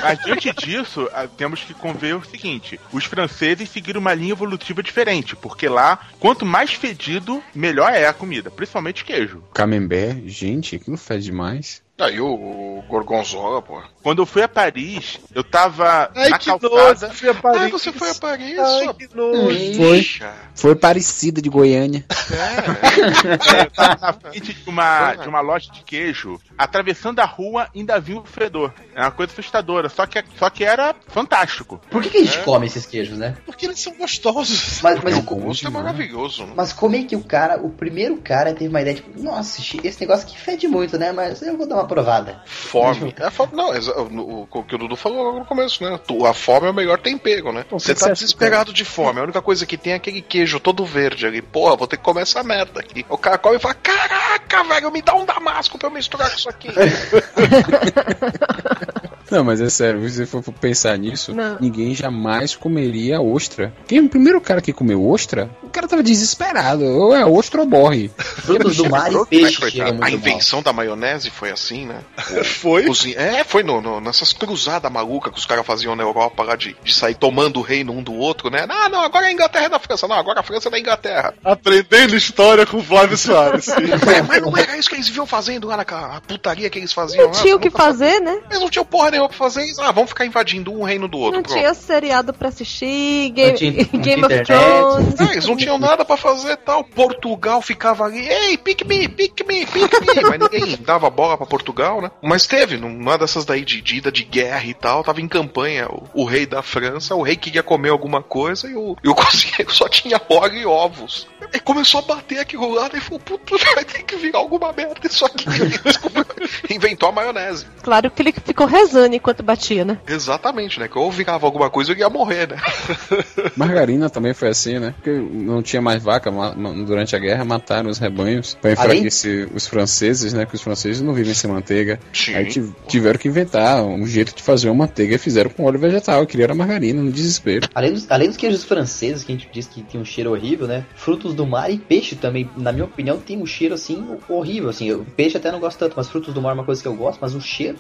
Mas diante disso, temos que conver o seguinte: os franceses seguiram uma linha evolutiva diferente, porque lá, quanto mais fedido, melhor é a comida, principalmente queijo. Camembert, gente, aquilo fede demais. Aí o, o Gorgonzola, pô. Quando eu fui a Paris, eu tava Ai, na que calçada. nojo, fui a Paris. Ah, você foi a Paris, Ai, sua que nojo. Foi. Foi parecida de Goiânia. Eu tava na frente de uma, de uma loja de queijo, atravessando a rua, ainda vi um fedor. É uma coisa assustadora, só que, só que era fantástico. Por que, que a gente come esses queijos, né? Porque eles são gostosos. Mas, mas, o gosto é maravilhoso, né? mas como é que o cara, o primeiro cara teve uma ideia, tipo, nossa, esse negócio aqui fede muito, né? Mas eu vou dar uma provada. Fome. É a fome. Não, exa- o, o que o Dudu falou logo no começo, né? A fome é o melhor tempero, né? Você tá desesperado de fome. A única coisa que tem é aquele queijo todo verde ali. Porra, vou ter que comer essa merda aqui. O cara come e fala: Caraca, velho, me dá um damasco pra eu misturar com isso aqui. Não, mas é sério, se você for pensar nisso, Não. ninguém jamais comeria ostra. Quem o primeiro cara que comeu ostra, o cara tava desesperado. Ou é ostra ou morre. Frutos do mar e peixe a mal. invenção da maionese foi assim, né? Foi? Cozinha- É, foi no, no- nessas cruzadas malucas que os caras faziam na Europa lá de, de sair tomando o reino um do outro, né? Ah, não, agora a Inglaterra é da França. Não, agora a França é da Inglaterra. Aprendendo história com o Flávio Soares. É, mas não era isso que eles viviam fazendo lá naquela putaria que eles faziam Não lá. tinha o que fazer, né? Eles não tinham porra nenhuma pra fazer. Eles, ah, vamos ficar invadindo um reino do outro. Não pronto. tinha seriado pra assistir, Game, tinha- não tinha Game of. Thrones. Ah, eles não tinham nada pra fazer tal. Portugal ficava ali, ei, pick me, pick me, pick me. Mas ninguém dava bola pra Portugal, né? Mas teve, numa dessas daí de, de ida de guerra e tal, tava em campanha o, o rei da França, o rei queria comer alguma coisa e o, e o cozinheiro só tinha óleo e ovos. E começou a bater aquilo lá, e falou, puta, vai ter que virar alguma merda isso aqui. Inventou a maionese. Claro que ele ficou rezando enquanto batia, né? Exatamente, né? Que ou virava alguma coisa eu ia morrer, né? Margarina também foi assim, né? Porque não tinha mais vaca durante a guerra, mataram os rebanhos pra enfraquecer os franceses, né? Que os franceses não vivem sem manteiga. Sim. Aí tiv- tiveram que inventar um jeito de fazer uma manteiga e fizeram com óleo vegetal, que era margarina, no desespero. Além dos, além dos queijos franceses, que a gente diz que tem um cheiro horrível, né? Frutos do mar e peixe também, na minha opinião, tem um cheiro assim horrível. Assim, eu, peixe até não gosto tanto, mas frutos do mar é uma coisa que eu gosto, mas o cheiro,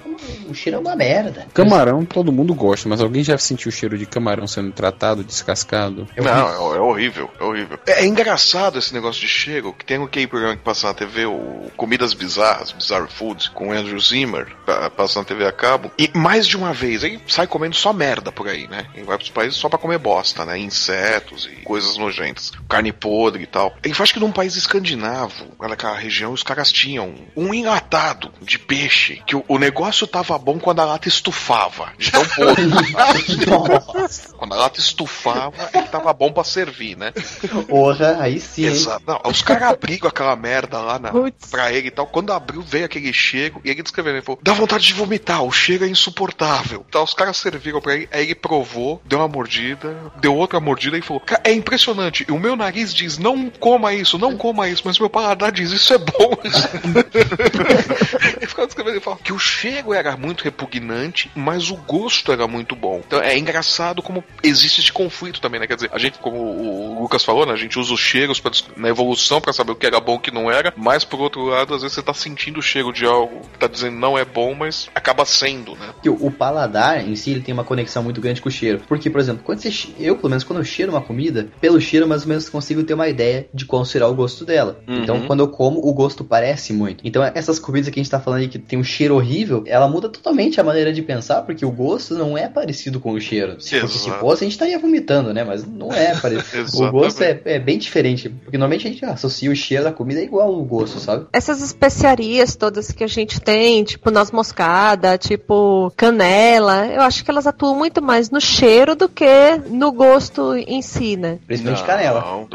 o cheiro é uma merda. Camarão todo mundo gosta, mas alguém já sentiu o cheiro de camarão sendo tratado, descascado? Não, é, é horrível, é horrível. É, é engraçado esse negócio de cheiro, que tem aquele programa que passa na TV, o Comidas Bizarras, Bizarre Foods, com o Andrew Zimmer, pa- passa na TV a cabo, e mais de uma vez, ele sai comendo só merda por aí, né? Ele vai pros países só pra comer bosta, né? Insetos e coisas nojentas, carne podre e tal. Ele faz que num país escandinavo, naquela região, os caras tinham um enlatado de peixe, que o, o negócio tava bom quando a lata estufava, de tão podre. quando a lata estufava, ele tava bom pra servir, né? Porra, aí sim. Exato. Não, os caras abriram aquela merda lá na, pra ele e tal. Quando abriu, veio aquele cheiro e ele descreveu, ele falou, dá vontade de vomitar, o cheiro é insuportável. Então os caras serviram pra ele, aí ele provou, deu uma mordida, deu outra mordida e falou, é impressionante, o meu nariz diz, não coma isso, não coma isso, mas meu paladar diz, isso é bom. ele ficava descrevendo fala que o cheiro era muito repugnante, mas o gosto era muito bom. Então é engraçado como existe esse conflito também, né? Quer dizer, a gente, como o Lucas falou, né? A gente usa os cheiros pra, na evolução pra saber o que era bom e o que não era, mas por outro lado, às vezes você tá sentindo o cheiro de algo que tá dizendo não é bom, mas acaba sendo, né? O, paladar em si ele tem uma conexão muito grande com o cheiro. Porque, por exemplo, quando você, eu, pelo menos, quando eu cheiro uma comida, pelo cheiro, mais ou menos consigo ter uma ideia de qual será o gosto dela. Uhum. Então, quando eu como, o gosto parece muito. Então, essas comidas que a gente tá falando aí que tem um cheiro horrível, ela muda totalmente a maneira de pensar, porque o gosto não é parecido com o cheiro. Se, porque se fosse, a gente estaria vomitando, né? Mas não é parecido. o gosto é, é bem diferente. Porque normalmente a gente associa o cheiro da comida igual ao gosto, sabe? Essas especiarias todas que a gente tem, tipo noz moscada, tipo canela, eu acho que elas atuam muito mais no cheiro do que no gosto em si, né? Principalmente canela. Não,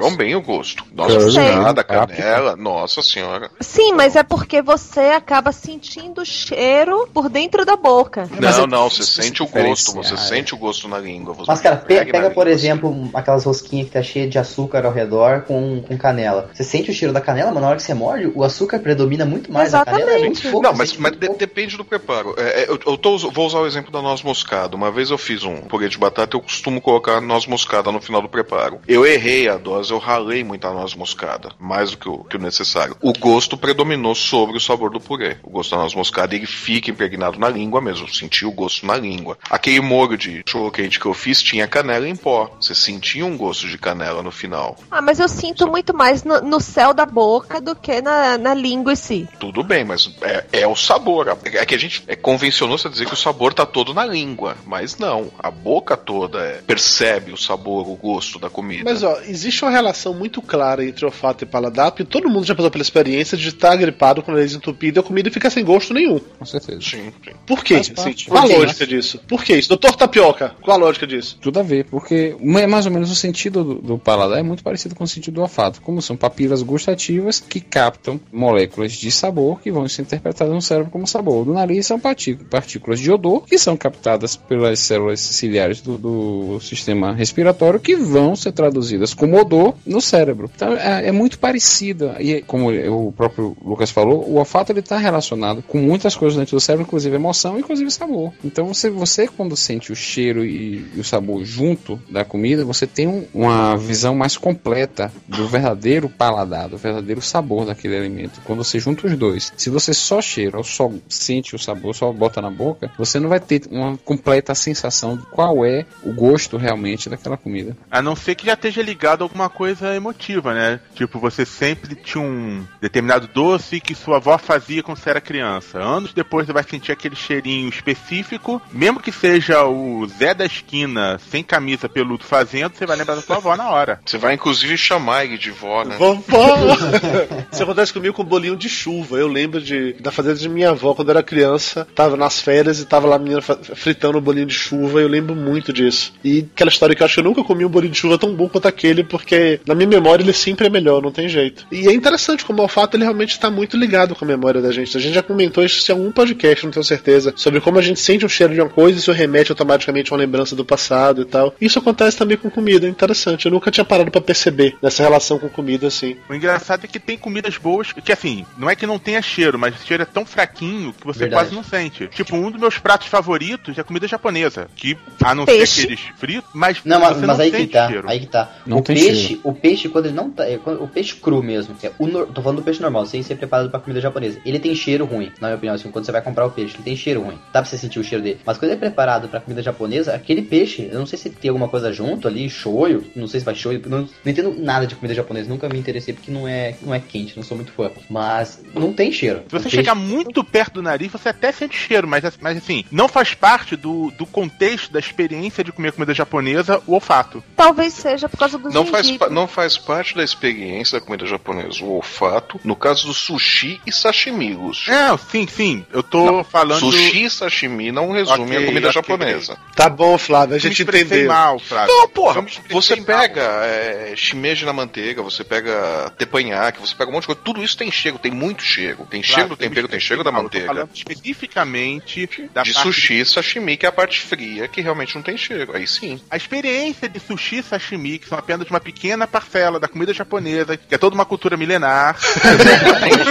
alteram bem o gosto. Nossa sei. senhora, canela, nossa senhora. Sim, mas é porque você acaba sentindo o cheiro por dentro da boca. Não, não, você sente o gosto, você é. sente o gosto na língua. Você Mas, cara, pe- pega por língua, exemplo, aquelas rosquinhas que tá cheia de açúcar ao redor com, com canela. Você sente o cheiro da canela, mas na hora que você morde, o açúcar predomina muito mais. A canela é muito pouco. Não, mas, mas de- depende do preparo. É, é, eu eu tô, vou usar o exemplo da noz moscada. Uma vez eu fiz um purê de batata, eu costumo colocar noz moscada no final do preparo. Eu errei a dose, eu ralei muita noz moscada, mais do que o, que o necessário. O gosto predominou sobre o sabor do purê. O gosto da noz moscada, ele fica impregnado na língua mesmo. Eu senti o gosto na língua. Aquele molho de cachorro quente que eu fiz tinha canela em pó. Você sentia um gosto de canela no final. Ah, mas eu sinto muito mais no, no céu da boca do que na, na língua em si. Tudo bem, mas é, é o sabor. É que a gente é, convencionou-se a dizer que o sabor tá todo na língua. Mas não. A boca toda é, percebe o sabor, o gosto da comida. Mas ó, existe uma relação muito clara entre olfato e paladar, porque todo mundo já passou pela experiência de estar gripado com o nariz entupido e a comida fica sem gosto nenhum. Com certeza. Sim, sim. Por quê? Assim, qual a lógica disso? Por que isso? Doutor Tapioca, qual a lógica disso? Tudo a ver, porque é mais ou menos o sentido do, do paladar é muito parecido com o sentido do olfato, como são papilas gustativas que captam moléculas de sabor que vão ser interpretadas no cérebro como sabor. Do nariz são partícu- partículas de odor que são captadas pelas células ciliares do, do sistema respiratório que vão ser traduzidas como odor no cérebro. Então é, é muito parecido. E como o próprio Lucas falou, o olfato ele está relacionado com muitas coisas dentro do cérebro, inclusive emoção, inclusive sabor. Então você, você quando sente o cheiro e, e o sabor junto da comida, você tem um- uma visão mais completa do verdadeiro paladar, do verdadeiro sabor daquele alimento. Quando você junta os dois. Se você só cheira ou só sente o sabor, só bota na boca, você não vai ter uma completa sensação de qual é o gosto realmente daquela comida. A não ser que já esteja ligado alguma coisa emotiva, né? Tipo, você sempre tinha um determinado doce que sua avó fazia quando você era criança. Anos depois você vai sentir aquele cheirinho específico, mesmo que seja o Zé da esquina sem camisa peludo fazendo, você vai lembrar da sua avó na hora. Você vai inclusive chamar ele de vó, né? Vovó! Isso acontece comigo com bolinho de chuva. Eu lembro de, da fazenda de minha avó quando eu era criança. Tava nas férias e tava lá a menina fritando o bolinho de chuva. Eu lembro muito disso. E aquela história que eu acho que eu nunca comi um bolinho de chuva tão bom quanto aquele, porque na minha memória ele sempre é melhor, não tem jeito. E é interessante como o olfato ele realmente está muito ligado com a memória da gente. A gente já comentou isso em algum podcast, não tenho certeza, sobre como a gente sente o cheiro de uma coisa e isso remete automaticamente a uma lembrança do passado e tal. Isso acontece também com comida, é interessante. Eu nunca tinha parado pra perceber nessa relação com comida assim. O engraçado é que tem comidas boas que, assim, não é que não tenha cheiro, mas o cheiro é tão fraquinho que você Verdade. quase não sente. Tipo, um dos meus pratos favoritos é comida japonesa, que, a não Peixe. ser aqueles fritos, mas Não, mas, você mas não aí que tá, cheiro. aí que tá. Não o tem peixe, cheiro. O peixe quando ele não tá, é o peixe cru mesmo, é o tô falando do peixe normal, sem ser preparado pra comida japonesa. Ele tem cheiro ruim, na minha opinião, assim, quando você vai comprar o peixe, ele tem cheiro ruim. Dá pra você sentir o cheiro dele. Mas quando ele é preparado pra comida japonesa, aquele peixe, eu não sei se tem alguma coisa junto ali, shoyu, não sei se vai shoyu, não, não entendo nada de comida japonesa, nunca me interessei porque não é, não é quente, não sou muito fã. Mas não tem cheiro. Se você peixe- chegar muito perto do nariz, você até sente cheiro, mas, mas assim, não faz parte do, do contexto da experiência de comer comida japonesa o olfato. Talvez seja por causa do Não faz, gengibre. pa- não faz parte da experiência da comida japonesa o olfato, no caso do sushi e sashimi, Lúcio. É, sim, sim. Eu tô falando. Sushi e sashimi não resume Ok, a comida ok. japonesa. Tá bom, Flávio, a gente entendeu. mal, Flávio. Não, porra, você pega é, shimeji na manteiga, você pega teppanyaki, você pega um monte de coisa, tudo isso tem cheiro, tem muito cheiro. Tem cheiro do Flávio, eu me tempero, tem cheiro da mal. Eu tô manteiga. falando especificamente da De sushi e sashimi, que é a parte fria, que realmente não tem cheiro. Aí sim. A experiência de sushi e sashimi, que são apenas uma pequena parcela da comida japonesa, que é toda uma cultura milenar.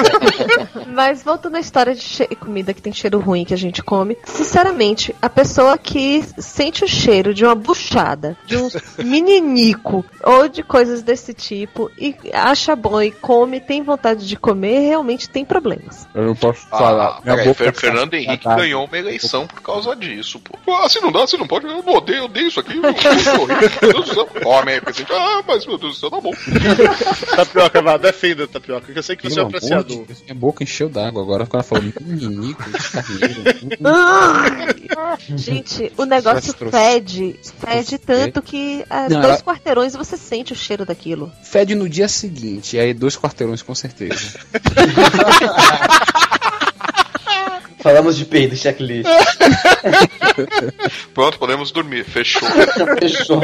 Mas voltando à história de che- comida que tem cheiro ruim que a gente come, sinceramente, a pessoa que sente o cheiro de uma buchada, de um meninico ou de coisas desse tipo e acha bom e come, tem vontade de comer, realmente tem problemas. Eu não posso Ah, falar. Fer- tá Fernando Henrique tratada. ganhou uma eleição por causa disso, pô. Ah, se não dá, se não pode, eu odeio, eu odeio isso aqui. Eu, eu sou horrível, meu Deus do céu. Homem aí, presidente. Ah, mas meu Deus do céu, tá bom. Tapioca, vá, defenda, Tapioca, que eu sei que você é apreciador. de minha boca encheu d'água agora quando ela falou meninico, carneiro. Gente, o negócio fede, fede tanto que a Não, dois ela- quarteirões você sente o cheiro daquilo. Fede no dia seguinte, e aí dois quarteirões com certeza. Falamos de peido, checklist. Pronto, podemos dormir. Fechou. Fechou.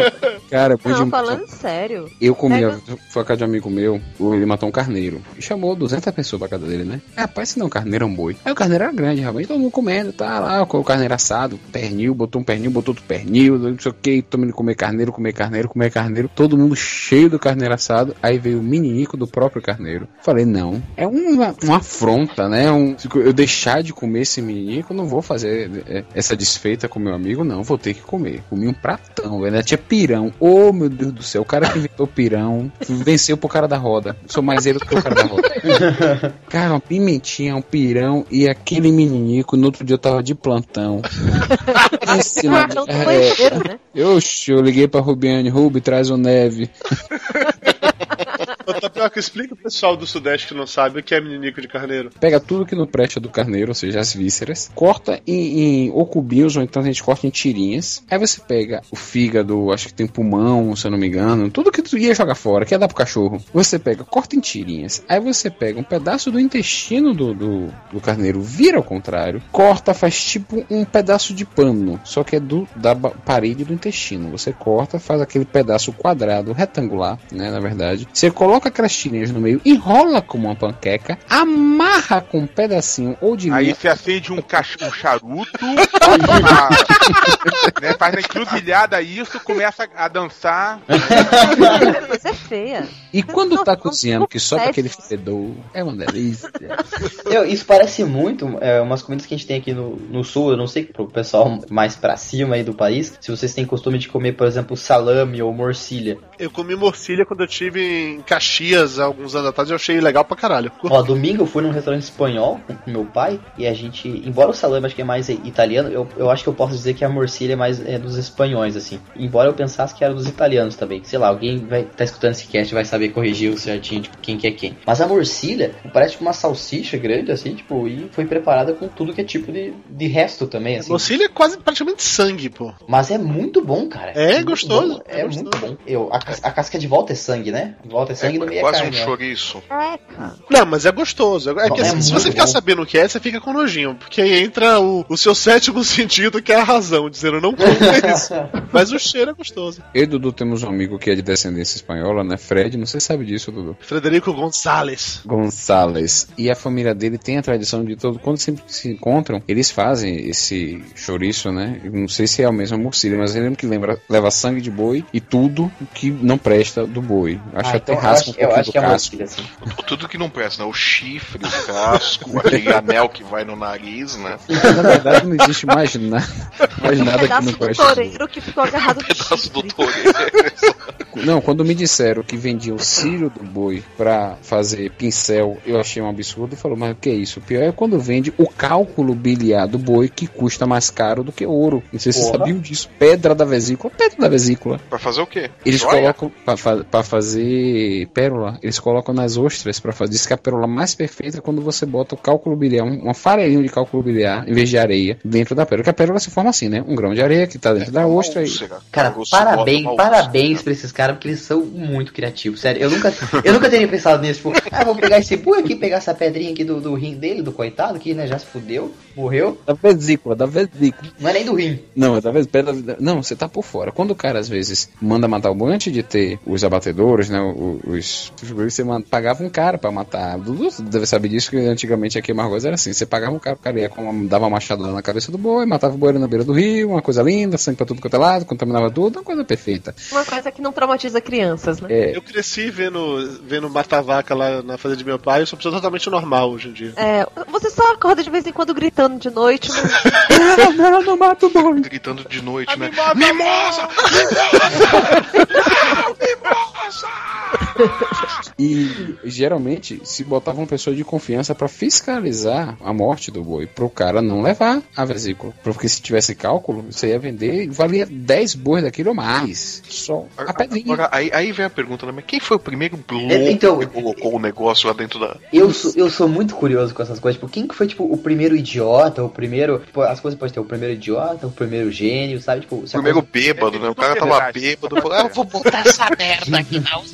Cara, é bom Não, falando sério. Eu comia, foi a casa de um amigo meu, ele matou um carneiro. E chamou 200 pessoas pra casa dele, né? Rapaz, se não, carneiro é um boi. Aí o carneiro era grande, realmente, todo mundo comendo, tá lá, com o carneiro assado, pernil, botou um pernil, botou outro pernil, não sei o que, todo mundo comer carneiro, comer carneiro, comer carneiro, todo mundo cheio do carneiro assado. Aí veio o meninico do próprio carneiro. Falei, não, é uma, uma afronta, né? Um, eu deixar de comer esse meninico, eu não vou fazer é, essa desfeita com meu amigo, não, vou ter que comer. Comi um pratão, velho, tinha pirão. Oh, meu Deus do céu, o cara que inventou pirão venceu pro cara da roda. Sou mais ele do que o cara da roda. Cara, uma pimentinha, um pirão e aquele meninico. No outro dia eu tava de plantão. Esse do é, banheiro, né? eu, eu liguei pra Rubiane, Rubi, traz o neve. Tapioca, explica pro pessoal do Sudeste que não sabe o que é meninico de carneiro. Pega tudo que não presta do carneiro, ou seja, as vísceras, corta em, em ou cubinhos, ou então a gente corta em tirinhas. Aí você pega o fígado, acho que tem pulmão, se eu não me engano, tudo que tu ia jogar fora, que ia dar pro cachorro. Você pega, corta em tirinhas. Aí você pega um pedaço do intestino do, do, do carneiro, vira ao contrário, corta, faz tipo um pedaço de pano, só que é do, da parede do intestino. Você corta, faz aquele pedaço quadrado, retangular, né, na verdade. Você coloca aquelas tirinhas no meio, enrola como uma panqueca, amarra com um pedacinho ou de Aí linha. você acende um, cach... um charuto, a- né, faz na encruzilhada isso, começa a dançar. Coisa feia. E quando tá cozinhando, que só aquele fedor, é uma delícia. Eu, isso parece muito é, umas comidas que a gente tem aqui no, no sul. Eu não sei pro pessoal mais pra cima aí do país. Se vocês têm costume de comer, por exemplo, salame ou morcilha. Eu comi morcilha quando eu tive em Caxias há alguns anos atrás eu achei legal pra caralho. Ó, domingo eu fui num restaurante espanhol com com meu pai e a gente, embora o salame acho que é mais italiano, eu, eu acho que eu posso dizer que a morcilha é mais é, dos espanhóis, assim. Embora eu pensasse que era dos italianos também. Sei lá, alguém vai tá escutando esse cast vai saber corrigir o certinho, tipo, quem que é quem. Mas a morcilha parece tipo uma salsicha grande, assim, tipo, e foi preparada com tudo que é tipo de, de resto também, assim. Morcilha é quase praticamente sangue, pô. Mas é muito bom, cara. É Muito gostoso, bom, é É, gostoso. muito bom. Eu, a, a casca de volta é sangue, né? Volta é sangue no meio é Quase um chouriço. É, cara. Não, mas é gostoso. É que É assim, se muito você ficar bom. sabendo o que é, você fica com nojinho. Porque aí entra o, o seu sétimo sentido, que é a razão, dizendo não como isso. Mas o cheiro é gostoso. Eu e Dudu temos um amigo que é de descendência espanhola, né? Fred, não sei se sabe disso, Dudu. Frederico Gonçalves. Gonçalves. E a família dele tem a tradição de todo. Quando sempre se encontram, eles fazem esse chouriço, né? Eu não sei se é a mesma morcilha, mas eu lembro que lembra, leva sangue de boi e tudo que não presta do boi. Acho Ah, até então eu raspa um acho, eu acho que é casco. morcilha, assim. Tudo que não presta, né? O chifre, o casco, aquele anel que vai no nariz, né? Na verdade, não existe mais, na, mais nada que não presta. do boi. toureiro que ficou agarrado no Pedaço do chifre. toureiro. Não, quando me disseram que vendiam o cílio do boi pra fazer pincel, eu achei um absurdo e falou, mas o que é isso? O pior é quando vende o cálculo biliar do boi que custa mais caro do que ouro. Não sei se vocês sabiam disso. Pedra da vesícula, pedra da vesícula. Pra fazer o quê? Eles Joia? colocam pra, fa- pra fazer pérola, eles colocam nas ostras pra fazer. Diz que a pérola mais perfeita é quando você bota o cálculo biliar, um, um farelinho de cálculo biliar, em vez de areia, dentro da pérola. Porque a pérola se forma assim, né? Um grão de areia que tá dentro da ostra e. Cara, parabéns, uma parabéns pra esses caras, porque eles são muito criativos. Sério, eu nunca, eu nunca teria pensado nisso. Tipo, ah, vou pegar esse boi aqui, pegar essa pedrinha aqui do, do rim dele, do coitado, que né, já se fudeu, morreu. Da vesícula, da vesícula. Não é nem do rim. Não, talvez pedra. Não, você tá por fora. Quando o cara às vezes manda matar o boi antes de ter os abatedores, né? o- bois. Os bois você pagava um cara pra matar. Dudu deve saber disso, que antigamente aqui em Margosa era assim. Você pagava um cara, o cara ia com uma, dava uma machadada na cabeça do boi, matava o boi na beira do rio, uma coisa linda, sangue pra tudo quanto é lado, contaminava tudo, uma coisa perfeita. Uma coisa que não traumatiza crianças, né? É, Eu cresci vendo, vendo mata-vaca lá na fazenda de meu pai, eu sou pessoa totalmente normal hoje em dia. É, você só acorda de vez em quando gritando de noite, mas não, não mata o boi. Gritando de noite, né? Mimosa! E geralmente se botava uma pessoa de confiança pra fiscalizar a morte do boi, pro cara não levar a vesícula. Porque se tivesse cálculo, você ia vender e valia 10 bois daquilo ou mais. Só a pedrinha. Agora, aí, aí vem a pergunta, né? Mas quem foi o primeiro louco É, então- que colocou o negócio lá dentro da. Eu sou, eu sou muito curioso com essas coisas. Tipo, quem que foi, tipo, o primeiro idiota, o primeiro. Tipo, as coisas podem ter o primeiro idiota, o primeiro gênio, sabe? Tipo, a Primeiro coisa- bêbado, né? O cara tava verdade. bêbado, falou, ah, eu vou botar Essa merda aqui na onça.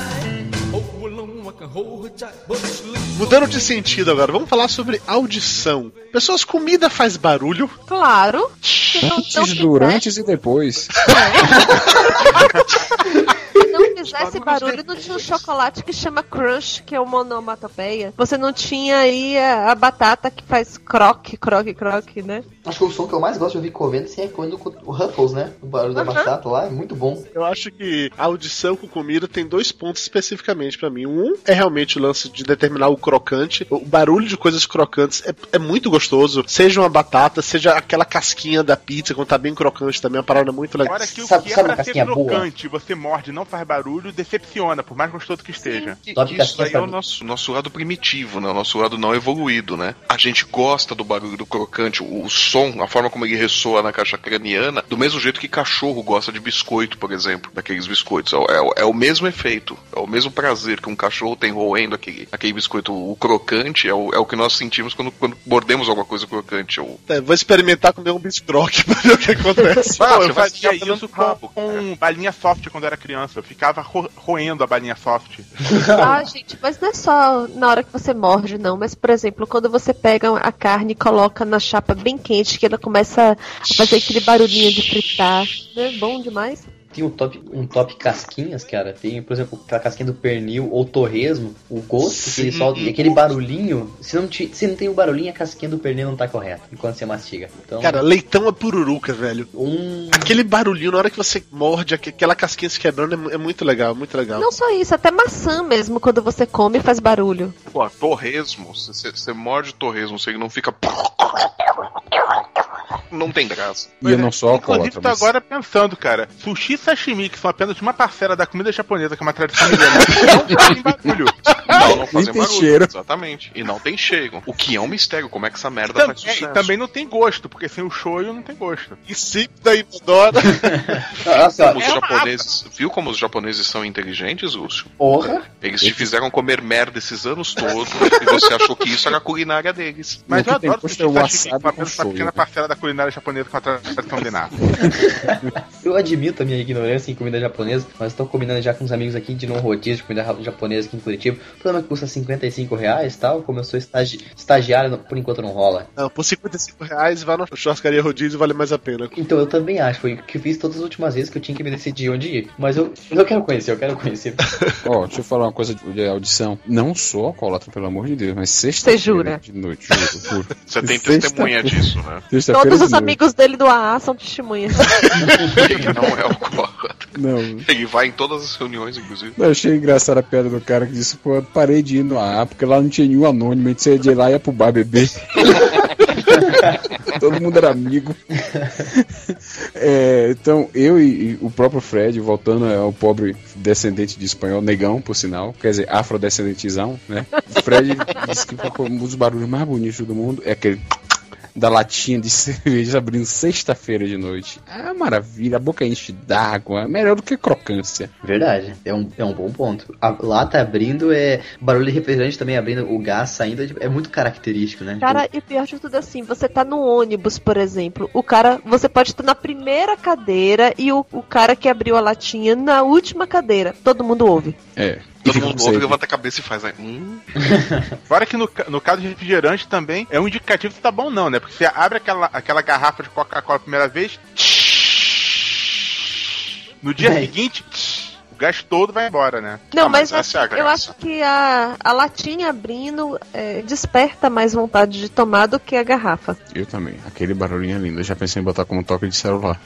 Mudando de sentido agora, vamos falar sobre audição. Pessoas, comida faz barulho? claro. Antes, durante e depois. Não fizesse barulho, não tinha um chocolate que chama Crunch, que é uma onomatopeia. Você não tinha aí a, a batata que faz croque, croque, croque, né? Acho que o som que eu mais gosto de ouvir comendo assim, é quando o Ruffles, né? O barulho da batata lá é muito bom. Eu acho que a audição com comida tem dois pontos especificamente pra mim. Um é realmente o lance de determinar o crocante. O barulho de coisas crocantes é, é muito gostoso. Seja uma batata, seja aquela casquinha da pizza, quando tá bem crocante também, é uma parada muito legal. Agora que o Sabe- que é sabe uma pra ser casquinha boa? crocante, você morde e não faz barulho, decepciona, por mais gostoso que esteja. Top isso aí é o nosso, nosso lado primitivo, né? O nosso lado não evoluído, né? A gente gosta do barulho do crocante, o, o som, a forma como ele ressoa na caixa craniana, do mesmo jeito que cachorro gosta de biscoito, por exemplo, daqueles biscoitos. É, o- é o- é o mesmo efeito, é o mesmo prazer que um cachorro tem roendo aquele, aquele biscoito. O crocante é o, é o que nós sentimos quando, quando mordemos alguma coisa crocante. É o- É, vou experimentar comer um biscroque pra ver o que acontece. Pô, Ah, eu você vai fazia isso com, com balinha soft quando era criança. Eu ficava ro- roendo a balinha soft. Ah, gente, mas não é só na hora que você morde, não. Mas, por exemplo, quando você pega a carne e coloca na chapa bem quente, que ela começa a fazer aquele barulhinho de fritar. É bom demais. Tem um top, um top casquinhas, cara. Tem, por exemplo, aquela casquinha do pernil ou torresmo. O gosto que ele solta, e aquele barulhinho. Se não, te- se não tem o barulhinho, a casquinha do pernil não tá correta. Enquanto você mastiga. Então, Cara, leitão é pururuca, velho. um. Aquele barulhinho na hora que você morde, aqu- aquela casquinha se quebrando, é é muito legal, muito legal. Não só isso, até maçã mesmo, quando você come, faz barulho. Pô, torresmo, você- morde torresmo, você não fica. Não tem graça. E eu não sou Inclusive, alcoólatra. tô mas- agora pensando, cara. Sushi sashimi, que são apenas uma parcela da comida japonesa, que é uma tradição milenar, não fazem barulho. Não, não fazem tem barulho. cheiro. Exatamente. E não tem cheiro. O que é um mistério, como é que essa merda Também, faz sucesso? e também não tem gosto, porque sem o shoyu não tem gosto. E sempre da Inodora. Nossa, Como os japoneses, viu como os japoneses são inteligentes, Lúcio? porra. Eles te fizeram comer merda esses anos todos e você achou que isso era a culinária deles. Mas eu que adoro é o sashimi, com apenas uma pequena parcela da culinária japonesa com a tradição milenar. Eu admito a minha ignorância em comida japonesa, mas estou combinando já com uns amigos aqui de num rodízio de comida japonesa aqui em Curitiba. O problema é que custa 55 reais tal. Como eu sou estagi estagiário, não- por enquanto não rola. Não, por 55 reais, vai na churrascaria rodízio vale mais a pena. Então eu também acho, foi o que eu fiz todas as últimas vezes que eu tinha que me decidir onde ir. Mas eu, eu quero conhecer, eu quero conhecer. Ó, deixa eu falar uma coisa de audição. Não sou alcoólatra, pelo amor de Deus, mas sexta-feira jura? de noite, juro, juro. Você tem testemunha disso, né? Todos os amigos dele do AA são testemunhas. Ele não é alcoólatra. Não, Ele vai em todas as reuniões, inclusive. eu achei engraçada a piada do cara que disse, pô, eu parei de ir no AA, porque lá não tinha nenhum anônimo, a gente saía de lá e ia pro bar beber. Todo mundo era amigo. É, então, eu e, e o próprio Fred, voltando ao pobre descendente de espanhol, negão, por sinal, quer dizer, afrodescendentizão, né? O Fred disse que um dos barulhos mais bonitos do mundo é aquele da latinha de cerveja abrindo sexta-feira de noite. É maravilha, a boca enche d'água, é melhor do que crocância. Verdade, é um, é um bom ponto. A lata abrindo é. Barulho de refrigerante também abrindo, o gás saindo é muito característico, né? Cara, e pior de tudo assim, você tá no ônibus, por exemplo, o cara, você pode estar na primeira cadeira e o, o cara que abriu a latinha na última cadeira. Todo mundo ouve. É. Todo mundo ouve, levanta a cabeça e faz. Né? Hum. Fora que no, no caso de refrigerante também é um indicativo se tá bom não, né? Porque você abre aquela, aquela garrafa de Coca-Cola a primeira vez. No dia Bem. seguinte, gás todo vai embora, né? Não, Ah, mas mas, é a eu graça. acho que a, a latinha abrindo é, desperta mais vontade de tomar do que a garrafa. Eu também. Aquele barulhinho é lindo. Eu já pensei em botar como toque de celular.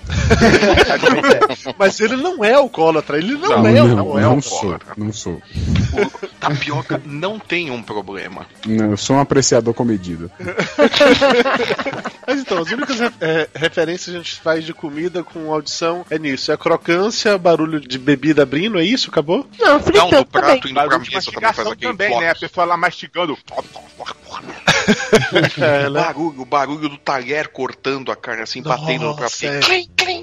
Mas ele não é alcoólatra, ele não, Não, é não, alcoólatra. não é sou. alcoólatra. Não sou. O tapioca não tem um problema. Não, eu sou um apreciador comedido. Mas então, as únicas re- é, referências que a gente faz de comida com audição é nisso. É crocância, barulho de bebida abrindo, é isso? Acabou? Não, Não, fritando no prato também. indo pra Barulho de mesa também faz aquele também, né? A pessoa lá mastigando. É, O né? barulho, o barulho do talher cortando a carne assim, batendo no prato. Nossa, é. Clim, clim,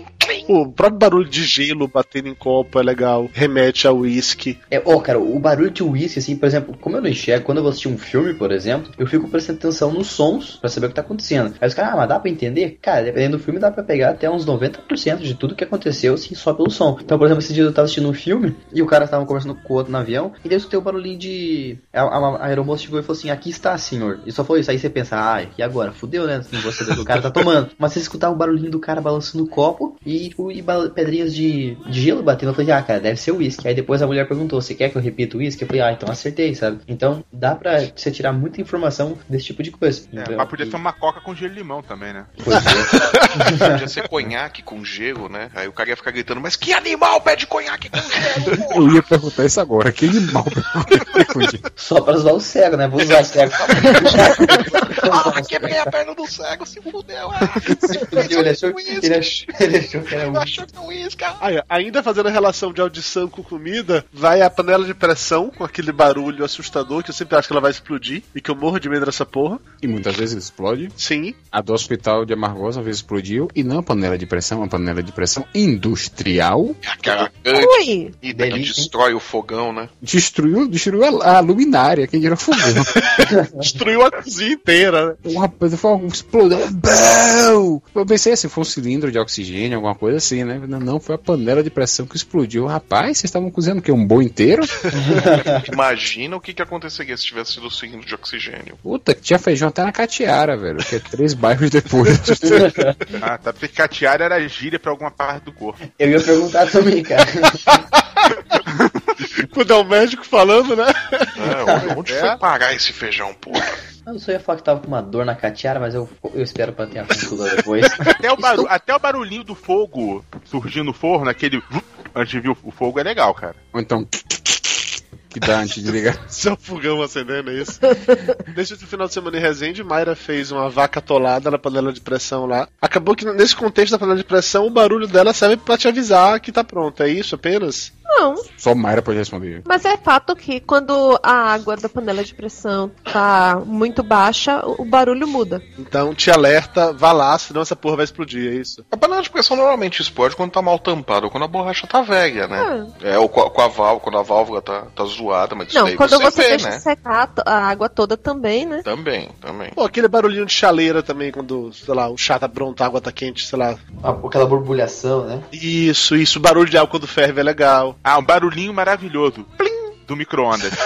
clim. O próprio barulho de gelo batendo em copo é legal. Remete ao uísque. É, ó, cara, o barulho de uísque, assim, por exemplo, como eu não enxergo, quando eu vou assistir um filme, por exemplo, eu fico prestando atenção nos sons pra saber o que tá acontecendo. Aí os caras, ah, mas dá pra entender? Cara, dependendo do filme, dá pra pegar até uns 90% de tudo que aconteceu, assim, só pelo som. Então, por exemplo, esse dia eu tava assistindo um filme e o cara tava conversando com o outro no avião, e daí eu escutei o barulhinho de. A, a, a aeromoça chegou e falou assim: aqui está, senhor. E só foi isso. Aí você pensa, ai, e agora? Fudeu, né? Não vou que o cara tá tomando. Mas você escutava o barulhinho do cara balançando o copo e, e pedrinhas de, de gelo batendo. Eu falei, ah, cara, deve ser uísque. Aí depois a mulher perguntou: você quer que eu repita o uísque? Eu falei, ah, então acertei, sabe? Então dá pra você tirar muita informação desse tipo de coisa. É, Então, mas podia e- ser uma coca com gelo e limão também, né? Pois é. Podia ser conhaque com gelo, né? Aí o cara ia ficar gritando, mas que animal pede conhaque com gelo? porra?" Eu ia perguntar isso agora. Que animal Só pra usar o cego, né? Vou usar o cego. ah, quebrei a perna do cego, se fudeu. Ah, ele, achou, ele, achou, ele achou que era eu uísque. achou que era uísque. ah. Aí, ainda fazendo a relação de audição com comida, vai a panela de pressão com aquele barulho assustador que eu sempre acho que ela vai explodir e que eu morro de medo dessa porra. E muitas vezes explode. Sim. A do hospital de Amargosa uma vez explodiu. E não a panela de pressão, uma panela de pressão industrial. Aquela grande Ui! e que destrói o fogão, né? Destruiu, destruiu a, a luminária, quem dirá fogão. Destruiu a cozinha inteira, né? o rapaz foi um explodeu. Bão! Eu pensei assim, foi um cilindro de oxigênio, alguma coisa assim, né? Não, foi a panela de pressão que explodiu. Rapaz, vocês estavam cozinhando o quê? Um boi inteiro? Imagina o que, que aconteceria se tivesse sido o cilindro de oxigênio. Puta, tinha feijão até na Catiara, velho. Que é três bairros depois. Ah, tá porque catear era gíria pra alguma parte do corpo. Eu ia perguntar também, cara. Quando é o médico falando, né? É, onde É. foi parar esse feijão, porra? Eu só ia falar que tava com uma dor na catiara, mas eu, eu espero pra ter a consulta depois. Até o, barulho, até o barulhinho do fogo surgindo no forno, aquele. Antes de vir o- o fogo é legal, cara. Ou então. Que dá antes de ligar. Seu fogão acendendo, é isso? Nesse último final de semana em Resende, Mayra fez uma vaca atolada na panela de pressão lá. Acabou que nesse contexto da panela de pressão, o barulho dela serve pra te avisar que tá pronto. É isso apenas? Não, Só Mayra pode responder. mas é fato que quando a água da panela de pressão tá muito baixa, o barulho muda. Então te alerta, vá lá, senão essa porra vai explodir, é isso? A panela de pressão normalmente explode quando tá mal tampada ou quando a borracha tá velha, né? É, ou com a, com a válvula, quando a válvula tá, tá zoada, mas Não, quando você, você vê, deixa né? secar a- a água toda também, né? Também, também. Pô, aquele barulhinho de chaleira também, quando, sei lá, o chá tá pronto, a água tá quente, sei lá. Aquela borbulhação, né? Isso, isso, o barulho de água quando ferve é legal. Ah, um barulhinho maravilhoso. Plim! Do micro-ondas.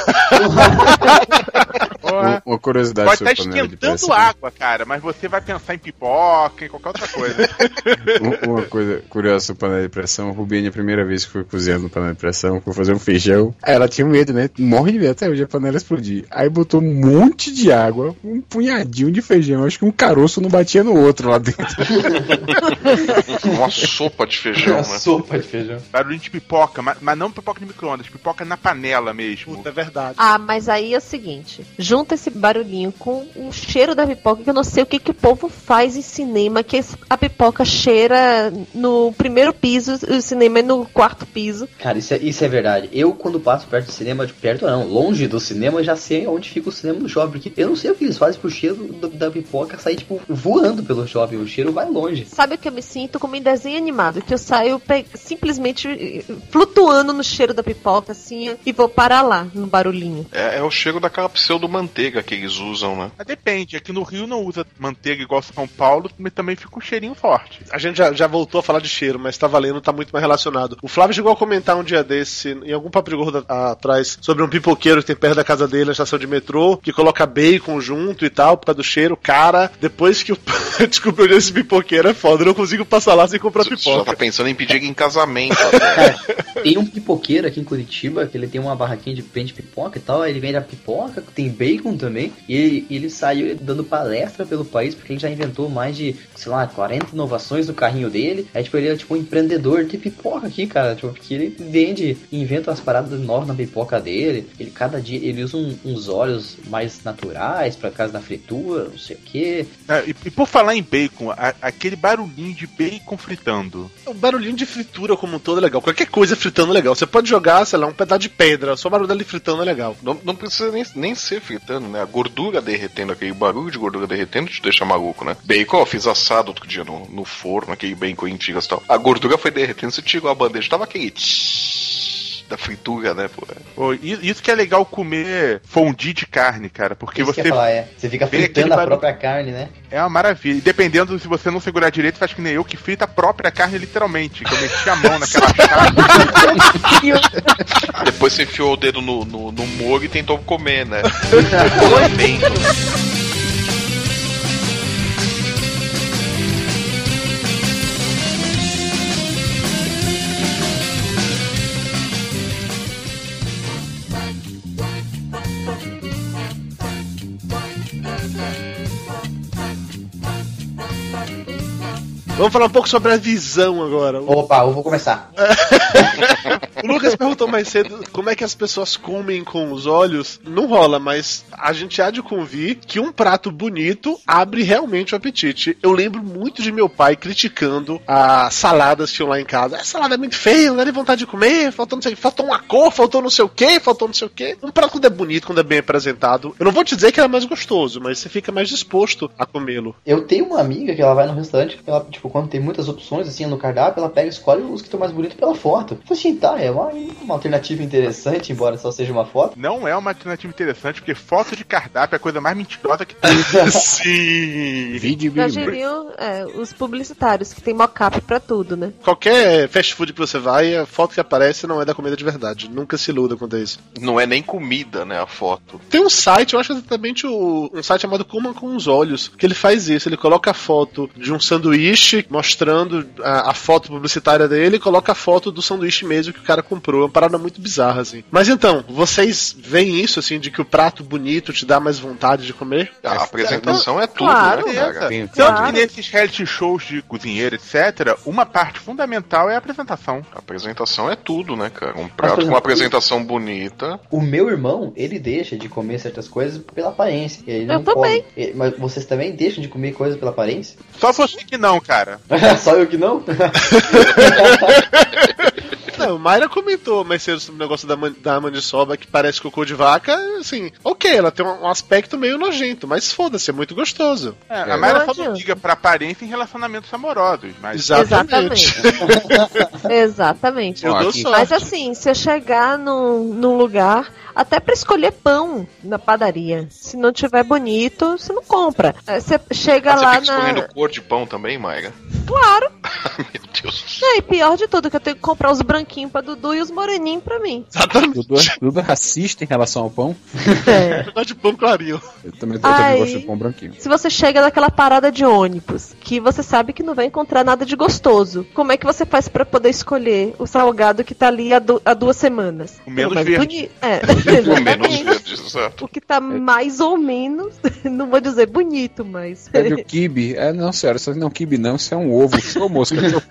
Porra. Uma curiosidade Pode sobre estar panela de esquentando pressão. água, cara, mas você vai pensar em pipoca, em qualquer outra coisa. Um- Uma coisa curiosa sobre panela de pressão, Rubinha, a primeira vez que foi cozinhando no panela de pressão, foi fazer um feijão. Ela tinha medo, né? Morre de medo até hoje a panela explodir. Aí botou um monte de água, um punhadinho de feijão. Acho que um caroço não batia no outro lá dentro. Uma sopa de feijão, Uma né? sopa de feijão. Barulhinho de pipoca, mas, mas não pipoca de micro-ondas, pipoca na panela mesmo. Puta, é verdade. Ah, mas aí é o seguinte: junta esse barulhinho com o cheiro da pipoca, que eu não sei o que, que o povo faz em cinema, que a pipoca cheira no primeiro piso, o cinema é no quarto piso. Cara, isso é, isso é verdade. Eu, quando passo perto do cinema, de perto não, longe do cinema, já sei onde fica o cinema do shopping. Porque eu não sei o que eles fazem pro cheiro do- da pipoca sair, tipo, voando pelo shopping. O cheiro vai longe. Sabe o que eu me sinto como em desenho animado? Que eu saio simplesmente flutuando no cheiro da pipoca, assim, e vou parar lá, no barulhinho. É, é o cheiro daquela pseudo-manteiga que eles usam, né? Mas depende, aqui no Rio não usa manteiga igual São Paulo, mas também fica um cheirinho forte. A gente já, já voltou a falar de cheiro, mas tá valendo, tá muito mais relacionado. O Flávio chegou a comentar um dia desse, em algum papo de gordo a- atrás, sobre um pipoqueiro que tem perto da casa dele, na estação de metrô, que coloca bacon junto e tal, por causa do cheiro. Cara, depois que eu descobri onde esse pipoqueiro é foda, eu não consigo passar lá sem comprar pipoca. tá pensando em pedir em casamento até. Tem um pipoqueiro aqui em Curitiba, que ele tem uma barraquinha de vende pipoca e tal. Ele vende a pipoca, tem bacon também. E ele, ele saiu dando palestra pelo país, porque ele já inventou mais de, sei lá, 40 inovações no carrinho dele. É tipo, ele é tipo um empreendedor de pipoca aqui, cara. Tipo, porque ele vende, inventa umas paradas novas na pipoca dele. Ele cada dia ele usa um- uns óleos mais naturais pra casa da fritura, não sei o que. É, e, e por falar em bacon, a- aquele barulhinho de bacon fritando. O barulhinho de fritura como um todo é legal. Qualquer coisa fritando é legal. Você pode jogar, sei lá, um pedaço de pedra, só o barulho dele fritando é legal. Não, não precisa nem, nem ser fritando, né? A gordura derretendo, aquele barulho de gordura derretendo te deixa maluco, né? Bacon, ó, fiz assado outro dia no, no forno, aquele bacon em tiras e tal. A gordura foi derretendo, você tirou a bandeja, tava tsh da fritura, né, pô? Isso que é legal comer fondue de carne, cara, porque Isso você falar, é. Você fica fritando a própria carne, né? É uma maravilha. E dependendo, se você não segurar direito, faz que nem eu, que frita a própria carne literalmente. Que eu meti a mão naquela chave. Depois você enfiou o dedo no, no, no molho e tentou comer, né? Foi Vamos falar um pouco sobre a visão agora. Opa, eu vou começar. o Lucas perguntou mais cedo como é que as pessoas comem com os olhos. Não rola, mas a gente há de convir que um prato bonito abre realmente o apetite. Eu lembro muito de meu pai criticando as saladas que tinham lá em casa. A salada é muito feia, não dá nem vontade de comer, faltou não sei, faltou uma cor, faltou não sei o que, faltou não sei o que. Um prato quando é bonito, quando é bem apresentado, eu não vou te dizer que é mais gostoso, mas você fica mais disposto a comê-lo. Eu tenho uma amiga que ela vai no restaurante, ela, tipo, quando tem muitas opções assim no cardápio, ela pega e escolhe os que estão mais bonitos pela foto. Falei assim, tá, é uma, uma alternativa interessante, embora só seja uma foto. Não é uma alternativa interessante, porque foto de cardápio é a coisa mais mentirosa que tem. Sim! Vídeo Já diriam é, os publicitários, que tem mockup pra tudo, né? Qualquer fast food que você vai, a foto que aparece não é da comida de verdade. Nunca se iluda quanto a isso. Não é nem comida, né, a foto. Tem um site, eu acho exatamente o, um site chamado Coma com os Olhos, que ele faz isso. Ele coloca a foto de um sanduíche mostrando a, a foto publicitária dele e coloca a foto do sanduíche mesmo que o cara comprou. É uma parada muito bizarra, assim. Mas então, vocês veem isso, assim, de que o prato bonito te dá mais vontade de comer? A apresentação é tudo, Claro. né, cara? Tanto Claro. que nesses reality shows de cozinheiro, etc., uma parte fundamental é a apresentação. A apresentação é tudo, né, cara? Um prato com uma apresentação bonita. O meu irmão, ele deixa de comer certas coisas pela aparência. Ele não Eu também. come. Mas vocês também deixam de comer coisas pela aparência? Só você que não, cara. Só eu que não? Não, Mayra comentou mais cedo sobre o negócio da, man da maniçoba que parece cocô de vaca. Assim, ok, ela tem um, aspecto meio nojento, mas foda-se, é muito gostoso. É, É. a Mayra não adianta. liga pra aparência em relacionamentos amorosos, mas Exatamente. Exatamente. Eu Ó, dou aqui- sorte. Mas assim, se eu chegar num, num lugar, até pra escolher pão na padaria, se não tiver bonito, você não compra. É, Você chega Ah, você lá fica escolhendo na. cor de pão também, Mayra? Claro! Meu Deus. Não, e pior de tudo, que eu tenho que comprar os branquinhos pra Dudu e os moreninhos pra mim. Dudu, Dudu é racista em relação ao pão. É. Eu gosto de pão clarinho. Eu também, eu também gosto de pão branquinho. Se você chega naquela parada de ônibus, que você sabe que não vai encontrar nada de gostoso, como é que você faz pra poder escolher o salgado que tá ali há, du- há duas semanas? O menos verde. boni- É, O menos exatamente. verde, exato. O que tá mais ou menos, não vou dizer bonito, mas. Pede o kibe. É, não, senhora, isso não é um kibe não, isso é um ovo. Ô, moça, eu tô-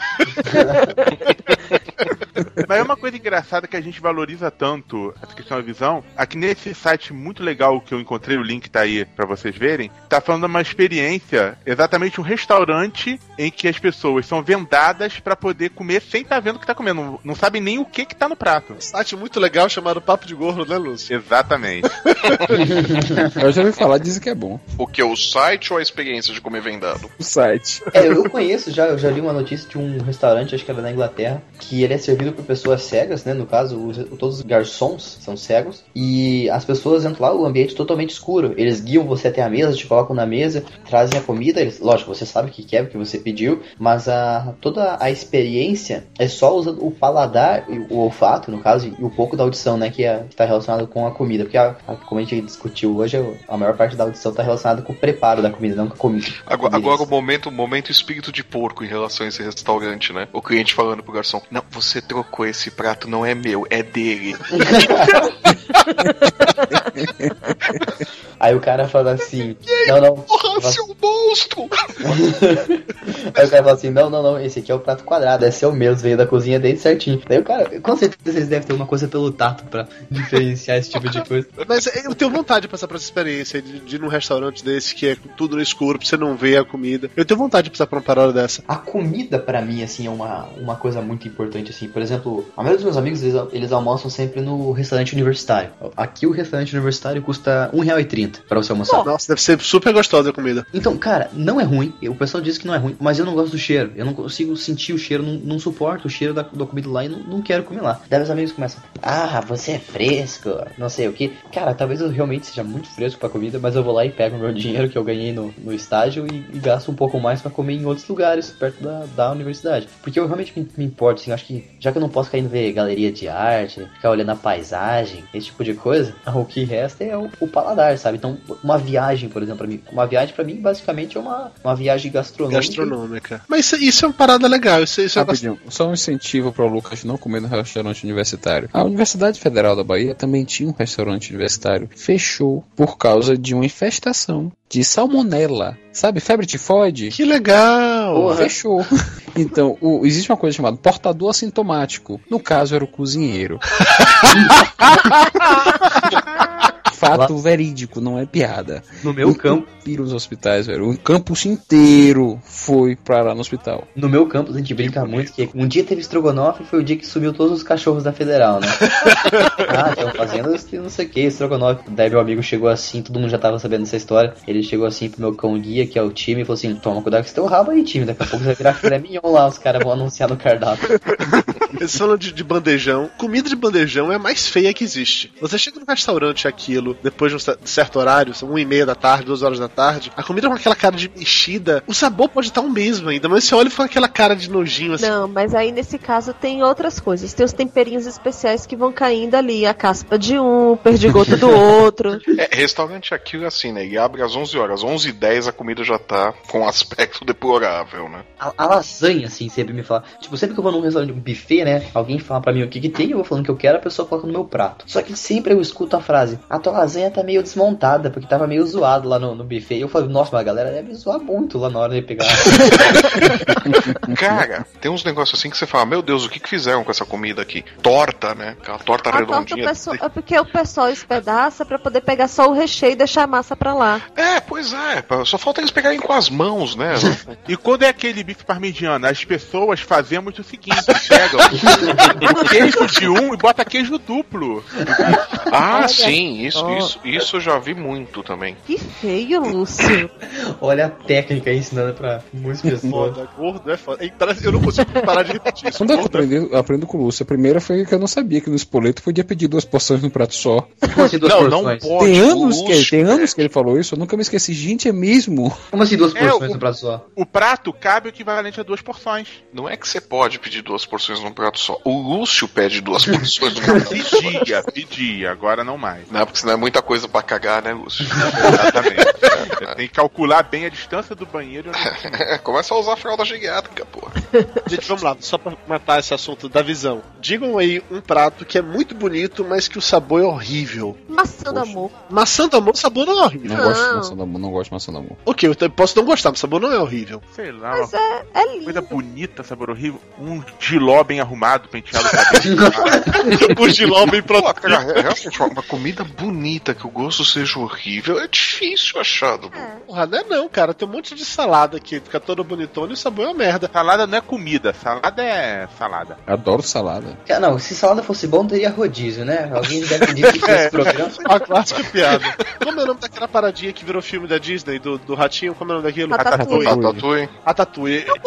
Mas é uma coisa engraçada que a gente valoriza tanto essa questão da visão. Aqui nesse site muito legal que eu encontrei, o link tá aí pra vocês verem, tá falando de uma experiência, exatamente um restaurante em que as pessoas são vendadas pra poder comer sem estar vendo o que tá comendo. Não, não sabem nem o que que tá no prato. Site muito legal chamado Papo de Gordo, né, Lúcio? Exatamente. Eu já ouvi falar, dizem que é bom. O que? O site ou a experiência de comer vendado? O site. É, eu conheço já, eu já li uma notícia de um restaurante, acho que era na Inglaterra, que ele é servido por pessoas cegas, né? No caso, os- todos os garçons são cegos, e as pessoas entram lá, o ambiente é totalmente escuro. Eles guiam você até a mesa, te colocam na mesa, trazem a comida, eles, lógico, você sabe o que quer, o que você pediu, mas a, toda a experiência é só usando o paladar, e o olfato, no caso, e um pouco da audição, né? Que está relacionado com a comida. Porque, a, a- como a gente discutiu hoje, a maior parte da audição está relacionada com o preparo da comida, não com a comida. Agora, agora o momento, o momento espírito de porco em relação a esse restaurante, né? O cliente falando pro garçom: Não, você trocou esse prato, não é meu, é dele. Aí o cara fala assim, não, não. Porra, seu monstro! Aí o cara fala assim, não, não, não, esse aqui é o prato quadrado, esse é o meu, veio da cozinha dele certinho. Daí o cara, com certeza eles devem ter uma coisa pelo tato pra diferenciar esse tipo de coisa. Mas eu tenho vontade de passar por essa experiência de, de ir num restaurante desse que é tudo no escuro, pra você não ver a comida. Eu tenho vontade de passar por uma parada dessa. A comida pra mim, assim, é uma, uma coisa muito importante, assim. Por exemplo, a maioria dos meus amigos, eles, eles almoçam sempre no restaurante universitário. Aqui o restaurante universitário custa R$1,30 pra você almoçar. Nossa, deve ser super gostosa a comida. Então, cara, não é ruim. O pessoal diz que não é ruim, mas eu não gosto do cheiro. Eu não consigo sentir o cheiro, não, não suporto o cheiro da, da comida lá e não, não quero comer lá. Daí meus amigos começam, ah, você é fresco, não sei o que. Cara, talvez eu realmente seja muito fresco pra comida, mas eu vou lá e pego o meu dinheiro que eu ganhei no, no estágio e, e gasto um pouco mais pra comer em outros lugares, perto da, da universidade. Porque eu realmente me, me importo, assim, acho que já que eu não posso cair no ver galeria de arte, ficar olhando a paisagem, esse tipo de coisa, o que resta é o, o paladar, sabe? Então, uma viagem, por exemplo, pra mim, uma viagem pra mim basicamente é uma, uma viagem gastronômica. Gastronômica. Mas isso, isso é uma parada legal. Isso, isso é só um incentivo para o Lucas não comer no restaurante universitário. A Universidade Federal da Bahia também tinha um restaurante universitário. Fechou por causa de uma infestação de salmonela. Sabe, febre tifoide? Que legal! Fechou. Então, o- existe uma coisa chamada portador assintomático. No caso, era o cozinheiro. Fato verídico, não é piada. No meu campo. Entupiram os hospitais, velho. O campus inteiro foi pra lá no hospital. No meu campus a gente brinca muito que um dia teve estrogonofe e foi o dia que sumiu todos os cachorros da Federal, né? ah, estão fazendo isso que não sei o que, estrogonofe. Daí meu amigo chegou assim, todo mundo já tava sabendo dessa história. Ele chegou assim pro meu cão guia, que é o time, e falou assim: toma cuidado com esse teu rabo aí, time. Daqui a pouco vai virar filé mignon lá, os caras vão anunciar no cardápio. Eles falam de, de bandejão. Comida de bandejão é a mais feia que existe. Você chega no restaurante aquilo, depois de um cer- certo horário, são uma e meia da tarde, duas horas da tarde, a comida com aquela cara de mexida, o sabor pode estar o mesmo ainda, mas você olha e fala aquela cara de nojinho assim. Não, mas aí nesse caso tem outras coisas. Tem os temperinhos especiais que vão caindo ali. A caspa de um, o perdigoto do outro. É, restaurante aqui é assim, né? Ele abre às 11 horas. 11 h 10 a comida já tá com um aspecto deplorável, né? A, a lasanha, assim, sempre me fala. Tipo, sempre que eu vou num restaurante, um buffet, né? Alguém fala pra mim o que que tem, eu vou falando o que eu quero, a pessoa coloca no meu prato. Só que sempre eu escuto a frase: a tua lasanha tá meio desmontada, porque tava meio zoado lá no, no buffet. E eu falo, nossa, mas a galera deve zoar muito lá na hora de pegar. Cara, tem uns negócios assim que você fala, meu Deus, o que que fizeram com essa comida aqui? Torta, né? Aquela torta A torta o redondinha. pessoal- é porque o pessoal espedaça pra poder pegar só o recheio e deixar a massa pra lá. É, pois é. Só falta eles pegarem com as mãos, né? E quando é aquele bife parmegiano, as pessoas fazemos o seguinte: pegam o queijo de um e bota queijo duplo. ah, sim, isso. Isso, isso eu já vi muito também. Que feio, Lúcio. Olha a técnica aí ensinando pra muitas pessoas. Foda, gordo é foda. E Eu não consigo parar de repetir isso. Quando eu é aprendi, eu aprendo com o Lúcio, a primeira foi que eu não sabia que no espoleto podia pedir duas porções num prato só. Como assim duas Não, não porções? pode. tem anos, que, Lúcio, tem é. anos que ele falou isso, eu nunca me esqueci. Gente, é mesmo? Como assim duas É, porções o- no prato só? O prato cabe o equivalente a duas porções. Não é que você pode pedir duas porções num prato só. O Lúcio pede duas porções num prato só. Pedia, pedia, agora não mais. Não, porque senão é muita coisa pra cagar, né, Lúcio? Exatamente. Você tem que calcular bem a distância do banheiro. É, começa a usar a fralda geriátrica, pô. Gente, vamos lá, só pra matar esse assunto da visão. Digam aí um prato que é muito bonito, mas que o sabor é horrível. Maçã do amor. Maçã do amor, o sabor não é horrível. Não gosto de maçã do amor, não gosto de maçã do amor. Ok, eu posso não gostar, mas o sabor não é horrível. Sei lá, Mas é, é lindo. coisa bonita, sabor horrível. Um giló bem arrumado, penteado pra dentro. o giló bem Pô, pronto. cara, realmente, uma comida bonita que o gosto seja horrível é difícil achar, Dudu. Porra, não é não, cara. Tem um monte de salada aqui, fica toda bonitona e o sabor é uma merda. salada não é comida, salada é salada. Adoro salada. Cara, Não, se salada fosse bom, teria rodízio, né? Alguém deve pedir que esse programa. A clássica piada. Como é o nome daquela paradinha que virou filme da Disney, do, do ratinho? Como é o nome daquilo? Ratatouille. Ratatouille. Ratatouille. É um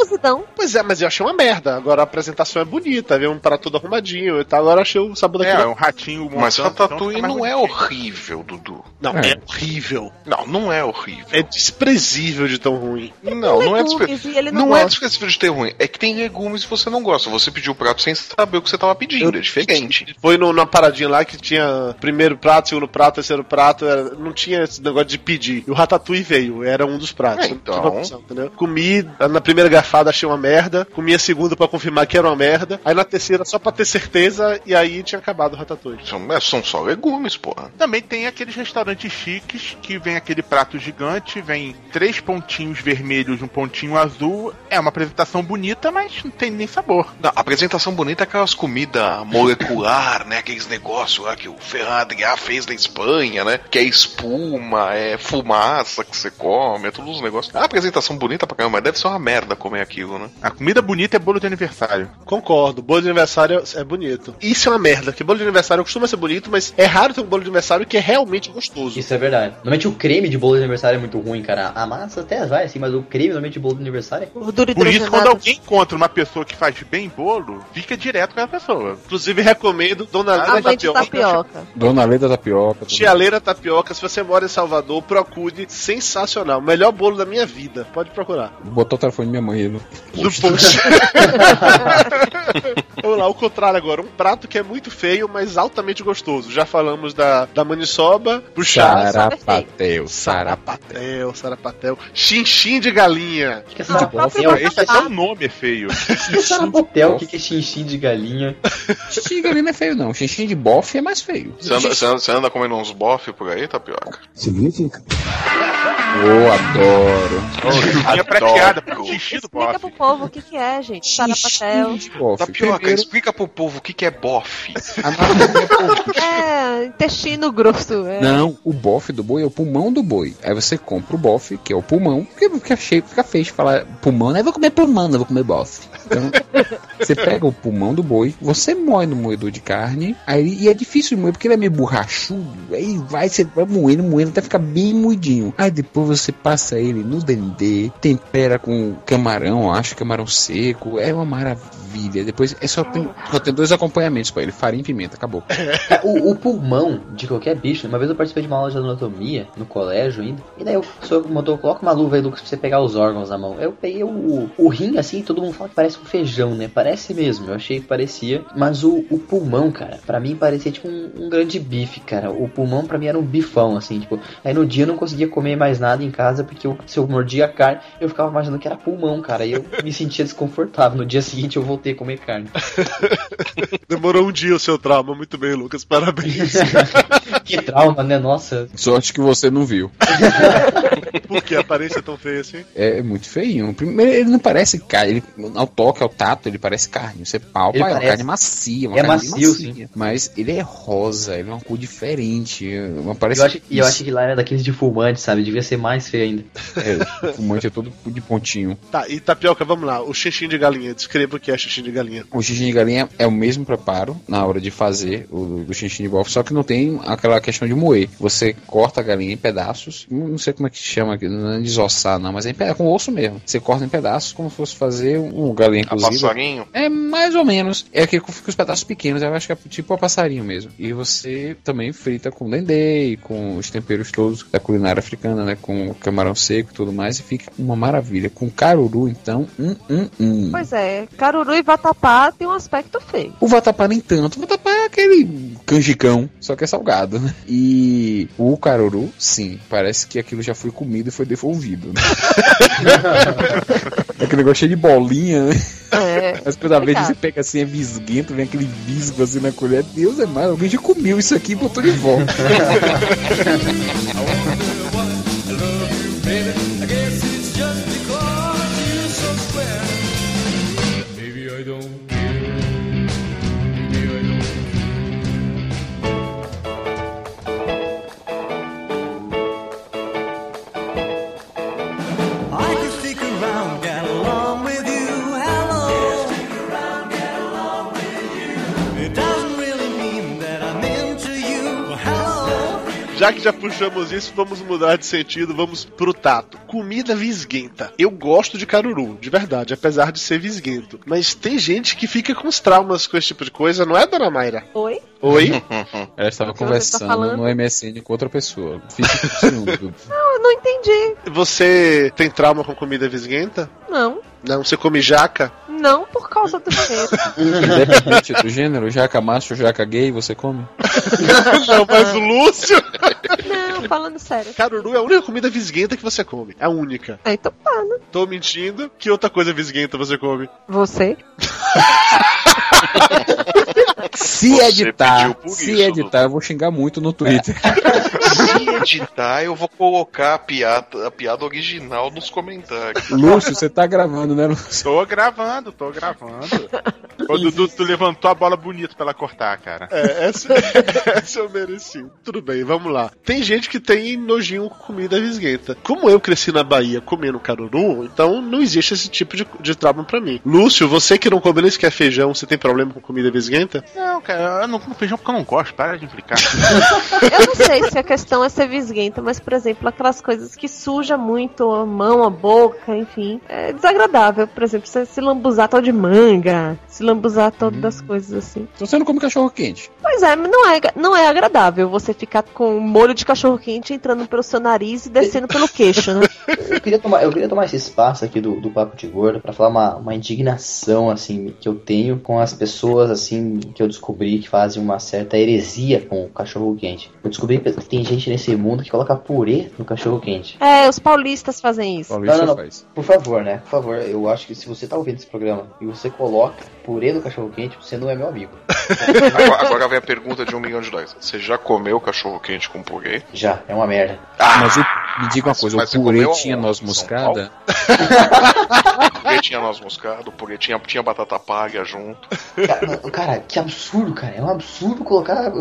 Pois é, mas eu achei uma merda. Agora a apresentação é bonita, vê um prato todo arrumadinho e tal. Agora eu achei o sabor É, é daquilo. um ratinho Mas montando, então Ratatouille mais não é horrível, Dudu. Não, É. é horrível. Não, não é horrível. É desprezível de tão ruim. Não, não é desprezível. não Não é desprezível de ter ruim. É que tem legumes e você não gosta. Você pediu o prato sem saber o que você tava pedindo. É diferente. Foi no, numa paradinha lá que tinha primeiro prato, segundo prato, terceiro prato. era- não tinha esse negócio de pedir. E o Ratatouille veio, era um dos pratos. É, então. opção, entendeu? Comi, na primeira garfada achei uma merda. Comi a segunda pra confirmar que era uma merda. Aí na terceira, só pra ter certeza, e aí tinha acabado o Ratatouille. São, é, são só legumes, porra. Também tem aqueles restaurantes chiques que vem aquele prato gigante, vem três pontinhos vermelhos, um pontinho azul. É uma apresentação bonita, mas não tem nem sabor. Não, a apresentação bonita é aquelas comidas molecular, né? Aqueles negócios lá que o Ferran Adrià fez na Espanha, né? Que é espuma, é fumaça que você come, é todos os negócios. A apresentação bonita pra caramba, mas deve ser uma merda comer aquilo, né? A comida bonita é bolo de aniversário. Concordo, bolo de aniversário é bonito. Isso é uma merda, porque bolo de aniversário costuma ser bonito, mas é raro ter um bolo de aniversário que é realmente gostoso. Isso é verdade. Normalmente o creme de bolo de aniversário é muito ruim, cara. A massa até vai, assim, mas o creme normalmente de bolo de aniversário é. Gordura Por isso, quando alguém encontra uma pessoa que faz bem bolo, fica direto com essa pessoa. Inclusive, recomendo Dona A Leda mãe de Tapioca. tapioca. Dona Leda Tapioca. Tia Leira Tapioca, se você mora em Salvador, procure. Sensacional. Melhor bolo da minha vida. Pode procurar. Botou o telefone da minha mãe aí No post. Vamos lá, o contrário agora. Um prato que é muito feio, mas altamente gostoso. Já falamos da, da maniçoba, puxar. Sarapatel, Sarapatel. Sarapatel, sarapatel. Chinchim de galinha. O que é sarapatel? Esse até o nome é feio. Que é sarapatel? O que é xinxim de galinha? Xixi de galinha não é feio, não. Xixi de bofe é mais feio. Você anda, você anda- você anda comendo uns bofe por aí, tapioca? Significa. Eu adoro. Xixinha prateada, Adoro. xixi do Explica bofe. pro povo o que, que é, gente. Sarapatel. de bofe. Tapioca, Primeiro, explica pro povo o que, que é bofe. É, intestino grosso. É. Não, o bofe do boi é o pulmão do boi. Aí você compra o bofe, que é o pulmão, porque fica, cheio, fica feio de falar pulmão, né? Eu vou comer pulmão, não vou comer bofe. Então, você pega o pulmão do boi, você moe no moedor de carne, aí e é difícil de moer porque ele é meio borrachudo, aí vai, você vai moendo, moendo até ficar bem moidinho. Aí depois você passa ele no dendê, tempera com camarão, acho, camarão seco, é uma maravilha. Depois é só tem, só tem dois acompanhamentos pra ele, farinha e pimenta, acabou. É, O, o pulmão de qualquer bicho, uma vez eu participei de uma aula de anatomia no colégio ainda, e daí o professor mandou, coloca uma luva aí, Lucas, pra você pegar os órgãos na mão. Eu peguei o, o rim assim, todo mundo fala que parece um feijão, né? Parece mesmo, eu achei que parecia. Mas o, o pulmão, cara, pra mim parecia tipo um, um grande bife, cara. O pulmão pra mim era um bifão, assim, tipo. Aí no dia eu não conseguia comer mais nada em casa, porque eu, se eu mordia a carne, eu ficava imaginando que era pulmão, cara. E eu me sentia desconfortável. No dia seguinte eu voltei a comer carne. Demorou um dia o seu trauma. Muito bem, Lucas. Parabéns. que trauma, né? Nossa. Sorte que você não viu. Por que a aparência é tão feia assim? É muito feinho. Primeiro, ele não parece carne. Ele, ao toque, ao tato, ele parece carne. Você palpa, Ele é uma parece. carne macia. Uma É carne macio, macia. Mas ele é rosa, ele é uma cor diferente. Uma parece Eu acho, e eu acho que lá era daqueles de fumante, sabe? Devia ser mais feio ainda. É, o fumante é todo de pontinho. Tá, e tapioca, vamos lá. O xixim de galinha. Descreva o que é xixim de galinha. O xixi de galinha é o mesmo preparo na hora de fazer o xixi de bofe, só que não tem aquela questão de moer. Você corta a galinha em pedaços, não sei como é que chama, aqui, não é desossar não, mas é em peda- com osso mesmo. Você corta em pedaços como se fosse fazer um galinha A cozida. passarinho? É mais ou menos. É que fica os pedaços pequenos, eu acho que é tipo a passarinho mesmo. E você também frita com dendê, e com os temperos todos da culinária africana, né? Com camarão seco e tudo mais, e fica uma maravilha. Com caruru, então, hum, hum, hum. Pois é, caruru e vatapá tem um aspecto feio. O vatapá nem tanto. O vatapá é aquele canjicão, só que é salgado, né? E o caruru, sim, parece que aquilo já foi comido e foi devolvido. Né? aquele negócio cheio de bolinha, né? É. Mas toda vez que você pega assim, é visguento, vem aquele visgo assim na colher. Deus é mais, alguém já comeu isso aqui e botou de volta. Já que já puxamos isso, vamos mudar de sentido, vamos pro tato. Comida visguenta. Eu gosto de caruru, de verdade, apesar de ser visguento. Mas tem gente que fica com os traumas com esse tipo de coisa, não é, dona Mayra? Oi? Oi? Ela estava Você tá conversando no MSN com outra pessoa. Não, eu não entendi. Você tem trauma com comida visguenta? Não. Não, você come jaca? Não por causa do cheiro. Independente do gênero, jaca macho, jaca gay, você come? não, mas o Lúcio. Não, falando sério. Caruru é a única comida visguenta que você come. É a única. Ah, então pá, né? Tô mentindo. Que outra coisa visguenta você come? Você? Se Você editar, se isso, editar, eu vou xingar muito no Twitter. Se editar, eu vou colocar a piada, a piada original nos comentários. Lúcio, você tá gravando, né, Lúcio? Tô gravando, tô gravando. Ô, Dudu, tu levantou a bola bonito pra ela cortar, cara. É, essa, essa eu mereci. Tudo bem, vamos lá. Tem gente que tem nojinho com comida visguenta. Como eu cresci na Bahia comendo caruru, então não existe esse tipo de, de trauma pra mim. Lúcio, você que não come nem sequer feijão, você tem problema com comida visguenta? Não, cara, eu não como feijão porque eu não gosto, para de implicar. Eu não sei se a questão é ser visguenta, mas, por exemplo, aquelas coisas que suja muito a mão, a boca, enfim. É desagradável. Por exemplo, você se lambuzar todo de manga, se lambuzar todo das coisas assim. Então você não come cachorro quente. Pois é, não é, não é agradável você ficar com molho de cachorro quente entrando pelo seu nariz e descendo pelo queixo, né? Eu queria tomar, eu queria tomar esse espaço aqui do, do Papo de Gordo pra falar uma, uma indignação, assim, que eu tenho com as pessoas, assim, que eu descobri que fazem uma certa heresia com o cachorro quente. Eu descobri que tem gente nesse mundo que coloca purê no cachorro quente. É, os paulistas fazem isso. Paulista Não, não, não. faz. Por favor, né? Por favor, eu acho que se você tá ouvindo esse programa e você coloca purê no cachorro quente, você não é meu amigo. Agora, agora vem a pergunta de um milhão de dólares. Você já comeu cachorro quente com purê? Já, é uma merda. Mas eu, me diga uma coisa, mas o purê comeu tinha aonde? noz moscada? O purê tinha noz moscada, o purê tinha, tinha batata palha junto. Cara, cara, que absurdo, cara. É um absurdo colocar.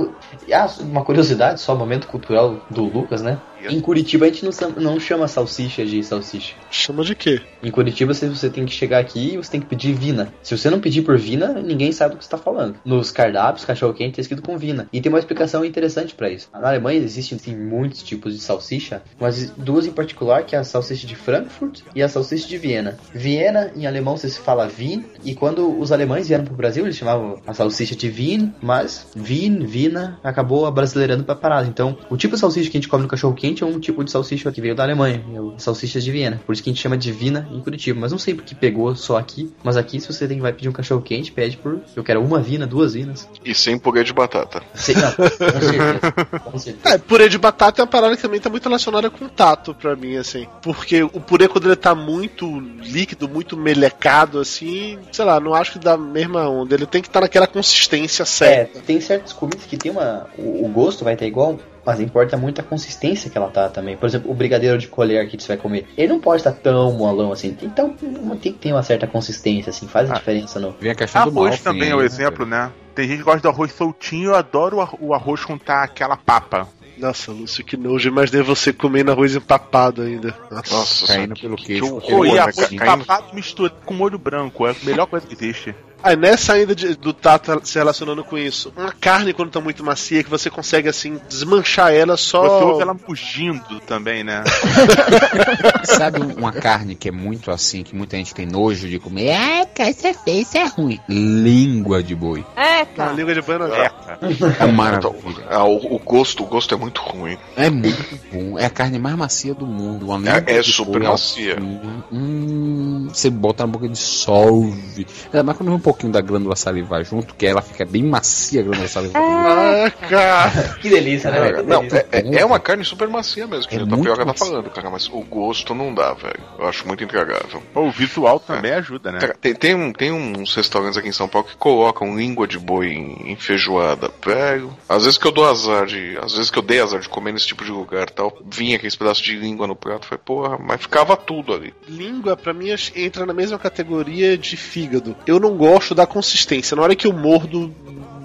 Ah, uma curiosidade, só momento cultural do Lucas, né? Em Curitiba a gente não, não chama salsicha de salsicha. Chama de quê? Em Curitiba você, você tem que chegar aqui e você tem que pedir vina. Se você não pedir por vina, ninguém sabe do que você tá falando. Nos cardápios, cachorro quente tá escrito com vina. E tem uma explicação interessante pra isso. Na Alemanha existem muitos tipos de salsicha, mas duas em particular, que é a salsicha de Frankfurt e a salsicha de Viena. Viena, em alemão, você se fala Wien, e quando os alemães vieram pro Brasil, eles chamavam a salsicha de Wien, mas Wien, Vina, acabou abrasileirando pra parada. Então, o tipo de salsicha que a gente come no cachorro quente é um tipo de salsicha que veio da Alemanha, é salsichas de Viena. Por isso que a gente chama de Vina em Curitiba. Mas não sei porque pegou só aqui, mas aqui se você tem, vai pedir um cachorro quente, pede por eu quero uma vina, duas vinas. E sem purê de batata. Sei, não, com certeza. Com certeza. É, purê de batata é uma parada que também tá muito relacionada com tato pra mim, assim. Porque o purê, quando ele tá muito líquido, muito melecado, assim, sei lá, não acho que dá a mesma onda. Ele tem que estar naquela consistência É, certa. tem certas comidas que tem uma. O, o gosto vai estar igual, mas importa muito a consistência que ela tá também. Por exemplo, o brigadeiro de colher que você vai comer, ele não pode estar tão molão assim. Então tem que ter uma certa consistência, assim, faz a Ah. diferença no. Vem a questão do Arroz Malfin também é o né, exemplo, né? Tem gente que gosta do arroz soltinho, eu adoro o arro- o arroz com tá aquela papa. Nossa, Lúcio, que nojo. Imaginei você comendo arroz empapado ainda. Nossa. Nossa, Caindo que- pelo que e né, arroz cara? Caindo- papado misturado com molho branco, é a melhor coisa que existe. Aí nessa ainda de- do tato se relacionando com isso, uma carne quando tá muito macia, que você consegue assim desmanchar ela só. Você ouve ela mugindo também, né? Sabe um- uma carne que é muito assim, que muita gente tem nojo de comer? Ah, cara, isso é feio, isso é ruim. Língua de boi. É, A cara. língua de banana. É. É maravilha. Ah, o, o gosto, o gosto é muito ruim. É muito bom. É a carne mais macia do mundo. Uma É- é super boi macia. alcinha. Hum, você bota na boca e dissolve. Mais quando vem um pouquinho da glândula salivar junto, que ela fica bem macia a glândula salivar. Ah, cara. Que delícia, né? É, Que não, delícia. é, é- é uma carne super macia mesmo, que É o muito Tapioca tá falando, cara, mas o gosto não dá, velho. Eu acho muito intragável. O visual também ajuda, né? Tem, tem, um, tem uns restaurantes aqui em São Paulo que colocam língua de boi em, em feijoada, velho. Às vezes que eu dou azar de. Às vezes que eu dei azar de comer nesse tipo de lugar e tal, vinha aqueles pedaços de língua no prato, falei, porra, mas ficava tudo ali. Língua, pra mim, acho- entra na mesma categoria de fígado. Eu não gosto da consistência. Na hora que eu mordo,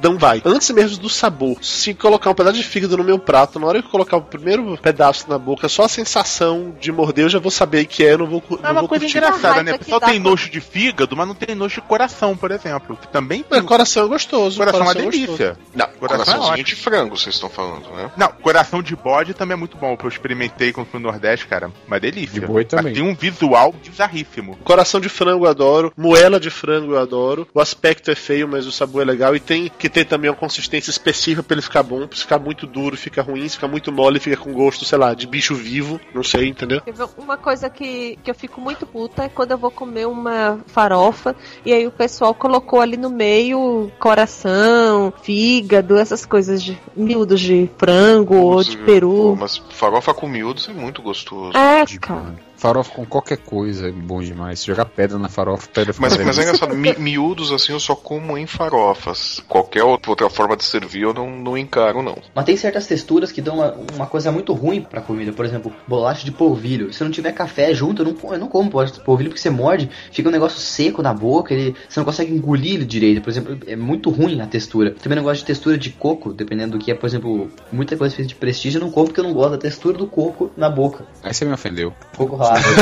não vai. Antes mesmo do sabor. Se colocar um pedaço de fígado no meu prato, na hora que eu colocar o primeiro pedaço na boca, só a sensação de morder, eu já vou saber que é, eu não vou, É não uma vou coisa curtir. engraçada, né? O pessoal tem nojo de fígado, mas não tem nojo de coração, por exemplo. Que também tem. Coração é gostoso. coração é uma gostoso. delícia. Não, Coração é coraçãozinho de frango, vocês estão falando, né? Não, coração de bode também é muito bom. Eu experimentei quando fui no Nordeste, cara. Uma delícia. De boi também. Mas tem um visual bizarríssimo. Coração de frango eu adoro, moela de frango eu adoro. O aspecto é feio, mas o sabor é legal. E tem que ter também uma consistência específica pra ele ficar bom. Se ficar muito duro, fica ruim. Se ficar muito mole, fica com gosto, sei lá, de bicho vivo. Não sei, entendeu? Uma coisa que, que eu fico muito puta é quando eu vou comer uma farofa e aí o pessoal colocou ali no meio coração, fígado, essas coisas de miúdos de frango ou de peru. mas farofa com miúdos é muito gostoso. É, cara. Farofa com qualquer coisa é bom demais. Se jogar pedra na farofa, pedra fica Mas, mas é engraçado, mi- miúdos assim eu só como em farofas. Qualquer outra forma de servir eu não, não encaro, não. Mas tem certas texturas que dão uma, uma coisa muito ruim pra comida. Por exemplo, bolacha de polvilho. Se não tiver café junto, eu não, eu não como bolacha de polvilho porque você morde, fica um negócio seco na boca, ele, você não consegue engolir ele direito. Por exemplo, é muito ruim a textura. Também não gosto de textura de coco, dependendo do que é. Por exemplo, muita coisa feita de prestígio eu não como porque eu não gosto da textura do coco na boca. Aí você me ofendeu. Coco ralo.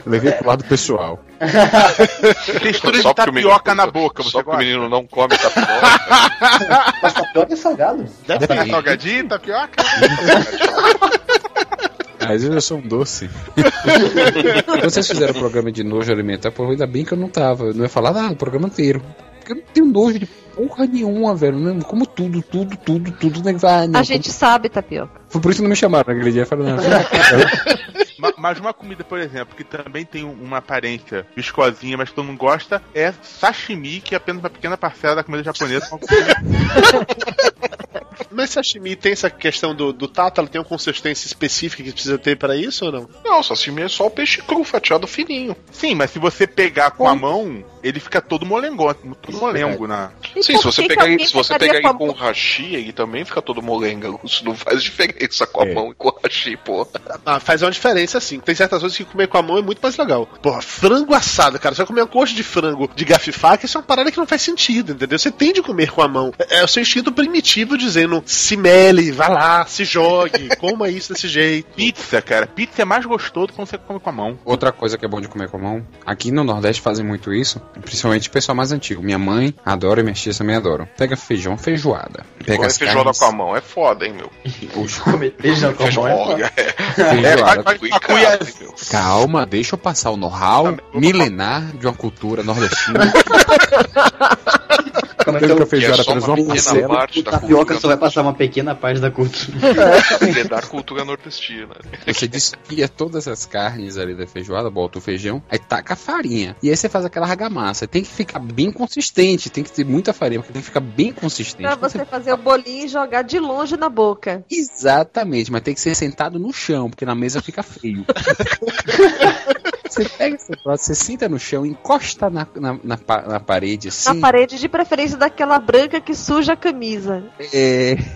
Levei pro lado pessoal. Textura de Só porque o tapioca menino- na boca, Só porque o menino não come tapioca. Mas tapioca é salgado. Deve ter. salgadinho, tapioca? Vezes eu sou um doce. Quando vocês fizeram o programa de nojo alimentar, pô, ainda bem que eu não tava. Eu não ia falar nada o programa inteiro. Porque eu não tenho nojo de porra nenhuma, velho. Não, como tudo, tudo, tudo, tudo. Né? Ah, não, A gente sabe, tapioca. Foi por isso que não me chamaram naquele dia. Falei, não, Ma- Mas uma comida, por exemplo, que também tem um- uma aparência viscosinha, mas todo mundo gosta, é sashimi, que é apenas uma pequena parcela da comida japonesa. Mas sashimi tem essa questão do, do tato? Ela tem uma consistência específica que precisa ter pra isso ou não? Não, sashimi é só o peixe cru, fatiado fininho. Sim, mas se você pegar com a mão, ele fica todo molengo, todo molengo na. E Sim, se você pegar, alguém se você pegar ele com a com hashi, ele também fica todo molenga. Isso não faz diferença com a É. mão e com o hashi, pô. Ah, faz uma diferença sim. Tem certas coisas que comer com a mão é muito mais legal. Porra, frango assado, cara. Você vai comer uma coxa de frango de garfo e faca, isso é uma parada que não faz sentido, entendeu? Você tem de comer com a mão. É, é o seu instinto primitivo dizendo se mele, vá lá, se jogue, coma isso desse jeito. Pizza, cara. Pizza é mais gostoso quando você come com a mão. Outra coisa que é bom de comer com a mão, aqui no Nordeste fazem muito isso, principalmente o pessoal mais antigo. Minha mãe adora e minhas tias também adoram. Pega feijão, feijoada. Pega as feijoada carnes, com a mão é foda, hein, meu. Comer feijão com a mão é foda. Olha, é. feijoada. Calma, deixa eu passar o know-how milenar de uma cultura nordestina. Como é Teve que eu... É só apenas uma uma pequena parcela. parte O da tapioca cultura só vai passar uma pequena parte da cultura. Ele é da cultura nordestina. Você desfia todas as carnes ali da feijoada, bota o feijão, aí taca a farinha. E aí você faz aquela argamassa. Tem que ficar bem consistente, tem que ter muita farinha, porque tem que ficar bem consistente. Pra Quando você fazer o bolinho e jogar de longe na boca. Exatamente, mas tem que ser sentado no chão, porque na mesa fica feio. você pega esse troço, você senta no chão, encosta na, na, na, na parede Na assim. parede, de preferência daquela branca que suja a camisa. É.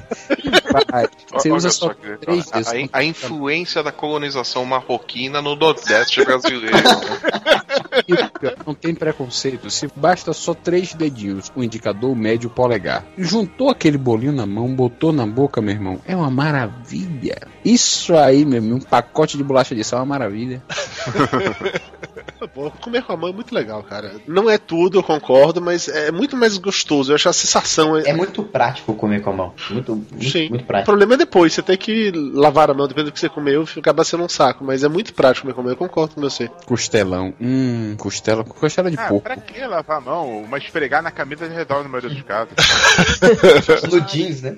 Você Olha usa só que- três a, dedos. a- a influência da colonização marroquina no Nordeste brasileiro. Não tem preconceito. Se basta só três dedinhos, o indicador, o médio, o polegar. Juntou aquele bolinho na mão, botou na boca, meu irmão. É uma maravilha. Isso aí, meu irmão, um pacote de bolacha de sal é uma maravilha. Pô, comer com a mão é muito legal, cara. Não é tudo, eu concordo, mas é muito mais gostoso. Eu acho a sensação. É muito prático comer com a mão. Muito, muito, Sim. muito O prático. problema é depois, você tem que lavar a mão, dependendo do que você comeu, acaba sendo um saco. Mas é muito prático comer com a mão, eu concordo com você. Costelão. Hum, costela. Costela de Ah, porco. pra que lavar a mão? Mas esfregar na camisa já resolve na maioria dos casos. No jeans, né?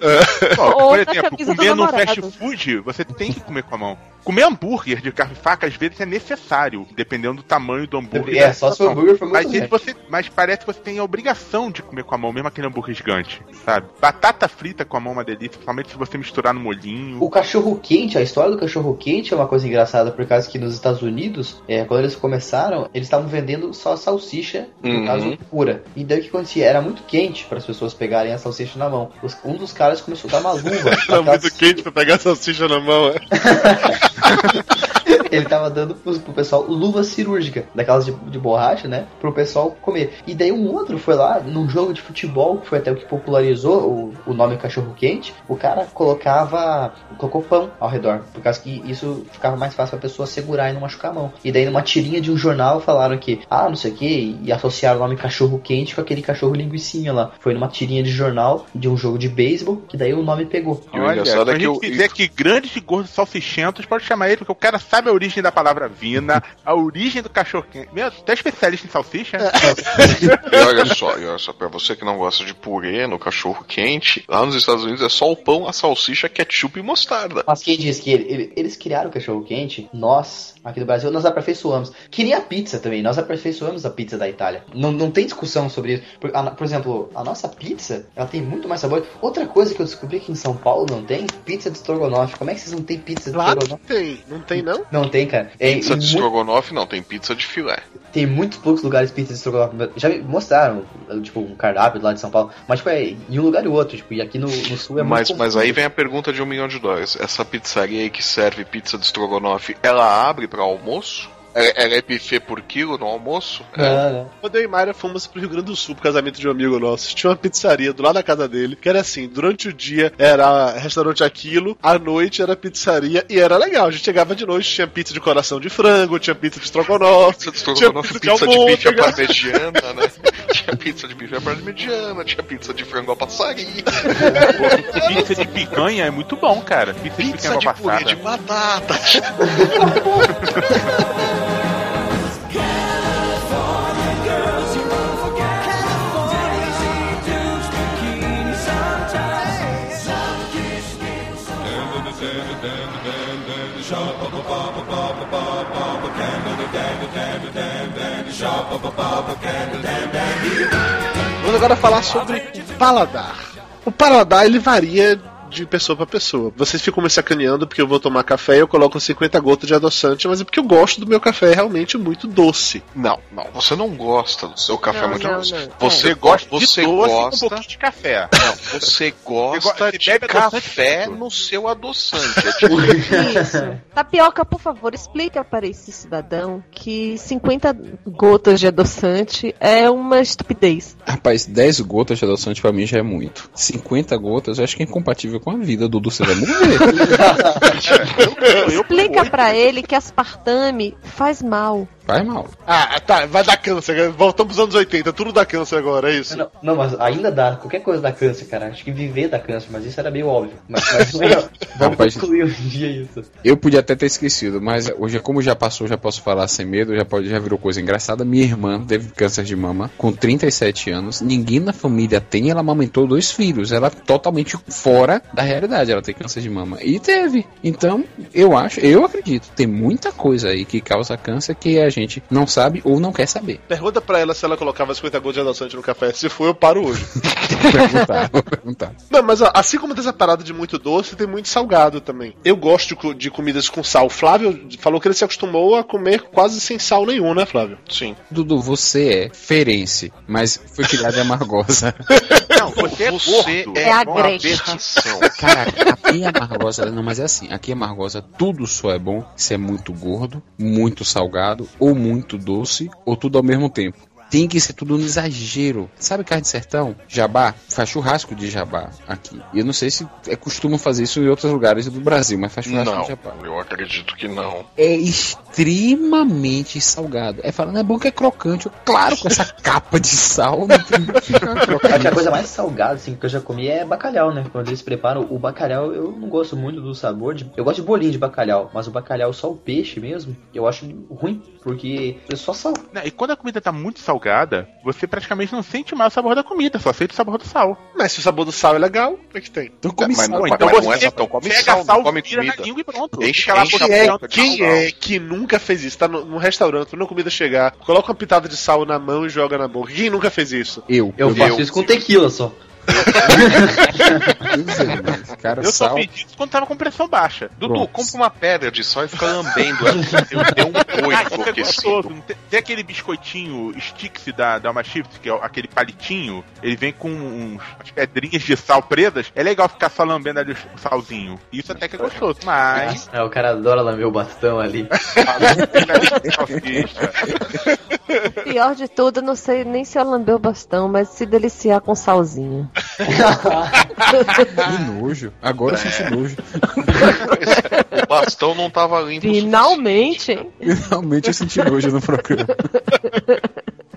Pô, Ou por exemplo, comer no fast food, você tem que comer com a mão. Comer hambúrguer de garfo e faca às vezes é necessário, dependendo do tamanho do hambúrguer. É, só se o hambúrguer for muito mas, você, mas parece que você tem a obrigação de comer com a mão, mesmo aquele hambúrguer gigante, sabe? Batata frita com a mão é uma delícia, principalmente se você misturar no molhinho. O cachorro quente, a história do cachorro quente é uma coisa engraçada, por causa que nos Estados Unidos, é, quando eles começaram, eles estavam vendendo só salsicha, no Uhum. caso, pura. E daí o que acontecia? Era muito quente para as pessoas pegarem a salsicha na mão. Os- um dos caras começou a dar uma luva. Tá muito quente pra pegar a salsicha na mão, é. Ele tava dando pro, pro pessoal luva cirúrgica, daquelas de, de borracha, né? Pro pessoal comer. E daí um outro foi lá, num jogo de futebol, que foi até o que popularizou o, o nome cachorro quente, o cara colocava. colocou pão ao redor, por causa que isso ficava mais fácil pra pessoa segurar e não machucar a mão. E daí numa tirinha de um jornal falaram que, ah, não sei o que, e associaram o nome cachorro quente com aquele cachorro linguicinha lá. Foi numa tirinha de jornal de um jogo de beisebol, que daí o nome pegou. E Olha, engraçado quando é a que gente eu- quiser que grandes e gordos salsichentos, pode chamar ele, porque o cara sabe a origem da palavra vina, a origem do cachorro quente. Meu, tu é especialista em salsicha? E olha só, e olha só, pra você que não gosta de purê no cachorro quente, lá nos Estados Unidos é só o pão, a salsicha, ketchup e mostarda. Mas quem diz que ele- ele- eles criaram o cachorro quente, nós, aqui do Brasil, nós aperfeiçoamos. Queria a pizza também, nós aperfeiçoamos a pizza da Itália. Não, não tem discussão sobre isso. Por, a- por exemplo, a nossa pizza, ela tem muito mais sabor. Outra coisa que eu descobri que em São Paulo não tem, pizza de estrogonofe. Como é que vocês não têm pizza de Claro que estrogonofe? tem. Não tem, não? Não tem, cara. É, Pizza de estrogonofe não, tem pizza de filé. tem muitos poucos lugares pizza de estrogonofe. Já me mostraram, tipo, um cardápio lá de São Paulo. Mas, tipo, é em um lugar e outro. Tipo, e aqui no, no sul é mas, muito mas aí vem a pergunta de um milhão de dólares. Essa pizzaria aí que serve pizza de estrogonofe, ela abre pra almoço? Ela, ela é buffet por quilo no almoço? Não, não. Quando eu e Mayra fomos pro Rio Grande do Sul, pro casamento de um amigo nosso, tinha uma pizzaria do lado da casa dele, que era assim, durante o dia era restaurante aquilo, à noite era pizzaria, e era legal. A gente chegava de noite, tinha pizza de coração de frango, tinha pizza de estrogonofe, Pizza de estrogonofe, tinha pizza de bife à parmegiana, né? Tinha pizza de bife à parmegiana, tinha pizza de frango à passarinho. Pizza de picanha é muito bom, cara. Pizza, de Pizza picanha de purê passada. de batata. Vamos agora falar sobre o paladar. O paladar ele varia de pessoa pra pessoa. Vocês ficam me sacaneando porque eu vou tomar café e eu coloco 50 gotas de adoçante, mas é porque eu gosto do meu café realmente muito doce. Não, não, você não gosta do seu café Não, muito não, doce. não. Você Você gosta, você doce um gosta, pouquinho de café. não, você gosta você de café no seu adoçante. É tipo, Isso. Tapioca, por favor, explica para esse cidadão que 50 gotas de adoçante é uma estupidez. Rapaz, 10 gotas de adoçante pra mim já é muito. 50 gotas eu acho que é incompatível com a vida, Dudu. Você vai morrer. Explica pra ele que aspartame faz mal. Vai mal. Ah, tá, vai dar câncer. Voltamos pros anos 80, tudo dá câncer agora, é isso? Não, não, mas ainda dá. Qualquer coisa dá câncer, cara. Acho que viver dá câncer, mas isso era meio óbvio. Mas, mas não é- vamos Rapaz. concluir um dia isso. Eu podia até ter esquecido, mas hoje, como já passou, já posso falar sem medo, já, pode, já virou coisa engraçada. Minha irmã teve câncer de mama com 37 anos. Ninguém na família tem, ela amamentou dois filhos. Ela é totalmente fora da realidade. Ela tem câncer de mama. E teve. Então, eu acho, eu acredito, tem muita coisa aí que causa câncer que a gente não sabe ou não quer saber. Pergunta pra ela se ela colocava 50 gotas de adoçante no café. Se for, eu paro hoje. Vou perguntar, vou perguntar. Não, mas ó, assim como tem essa parada de muito doce, tem muito salgado também. Eu gosto de, co- de comidas com sal. O Flávio falou que ele se acostumou a comer quase sem sal nenhum, né, Flávio? sim. Dudu, você é ferense, mas foi criado em Amargosa. Não, você é Você gordo. é É a aberração. Caraca, aqui em Amargosa, não, mas é assim, aqui em Amargosa tudo só é bom se é muito gordo, muito salgado, ou muito doce, ou tudo ao mesmo tempo. Tem que ser tudo no exagero. Sabe carne de sertão? Jabá? Faz churrasco de jabá aqui. E eu não sei se é costume fazer isso em outros lugares do Brasil, mas faz churrasco Não, de jabá. eu acredito que não. É extremamente salgado. É falando, é bom que é crocante. Claro, com essa capa de sal, não tem Acho que a coisa mais salgada assim, que eu já comi é bacalhau, né? Quando eles preparam o bacalhau, eu não gosto muito do sabor. De... Eu gosto de bolinho de bacalhau, mas o bacalhau só o peixe mesmo, eu acho ruim, porque é só sal. Não, E quando a comida tá muito salgada, salgada, você praticamente não sente mais o sabor da comida, só sente o sabor do sal. Mas se o sabor do sal é legal, o que é que tem? Então come Mas sal. não- então mas é você só- então come pega sal, sal, come vira na comida. língua e pronto. Enche- Fica lá enche por a É, quem sal. é que nunca fez isso? Tá no- num restaurante, numa comida chegar, coloca uma pitada de sal na mão e joga na boca. Quem nunca fez isso? Eu. Eu faço Eu- isso com tequila só. Cara, Eu só sal. fiz isso quando tava com pressão baixa. Dudu, Pronto. compra uma pedra de sal e fica lambendo ela. Eu dei um Ah, boi isso é gostoso. Tem, tem aquele biscoitinho Stix da, da Alma Shift, que é aquele palitinho. Ele vem com uns, umas pedrinhas de sal pretas. É legal ficar só lambendo ali o salzinho. Isso até que é gostoso. Mas. É, o cara adora lamber o bastão ali. Pior de tudo, não sei nem se eu lambeu o bastão, mas se deliciar com salzinho. Que nojo. Agora eu senti nojo. O bastão não tava limpo. Finalmente, hein? Realmente eu senti nojo no programa.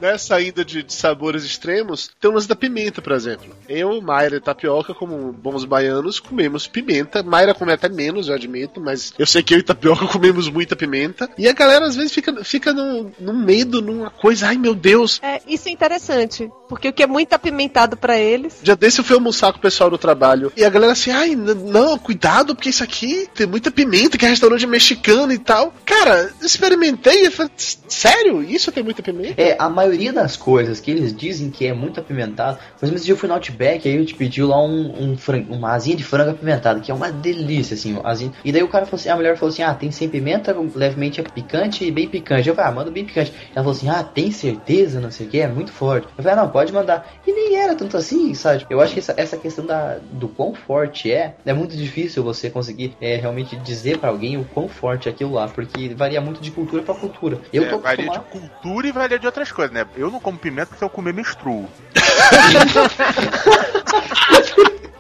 Nessa ida de, de sabores extremos, tem o lance da pimenta, por exemplo. Eu, Mayra e Tapioca, como bons baianos, comemos pimenta. Mayra come até menos, eu admito, mas eu sei que eu e Tapioca comemos muita pimenta. E a galera às vezes fica, fica num, num medo, numa coisa, ai meu Deus. É, isso é interessante, porque o que é muito apimentado pra eles. Dia desse eu fui almoçar com o pessoal do trabalho e a galera assim, ai, não, cuidado, porque isso aqui tem muita pimenta, que é restaurante mexicano e tal. Cara, experimentei e falei, sério? Isso tem muita pimenta? É, a maioria das coisas que eles dizem que é muito apimentado. Por exemplo, esse dia eu fui no Outback, aí eu te pediu lá um, um frango, uma asinha de frango apimentada, que é uma delícia, assim, asinha. E daí o cara falou assim, a mulher falou assim, ah, tem sem pimenta, levemente picante e bem picante. Eu falei, ah, manda bem picante. Ela falou assim, ah, tem certeza, não sei o que, é muito forte. Eu falei, ah, não, pode mandar. E nem era tanto assim, sabe? Eu acho que essa, essa questão da, do quão forte é, é muito difícil você conseguir é, realmente dizer pra alguém o quão forte é aquilo lá, porque varia muito de cultura pra cultura. Eu É, tô varia de cultura e varia de outras coisas, né? Eu não como pimenta porque se eu comer menstruo.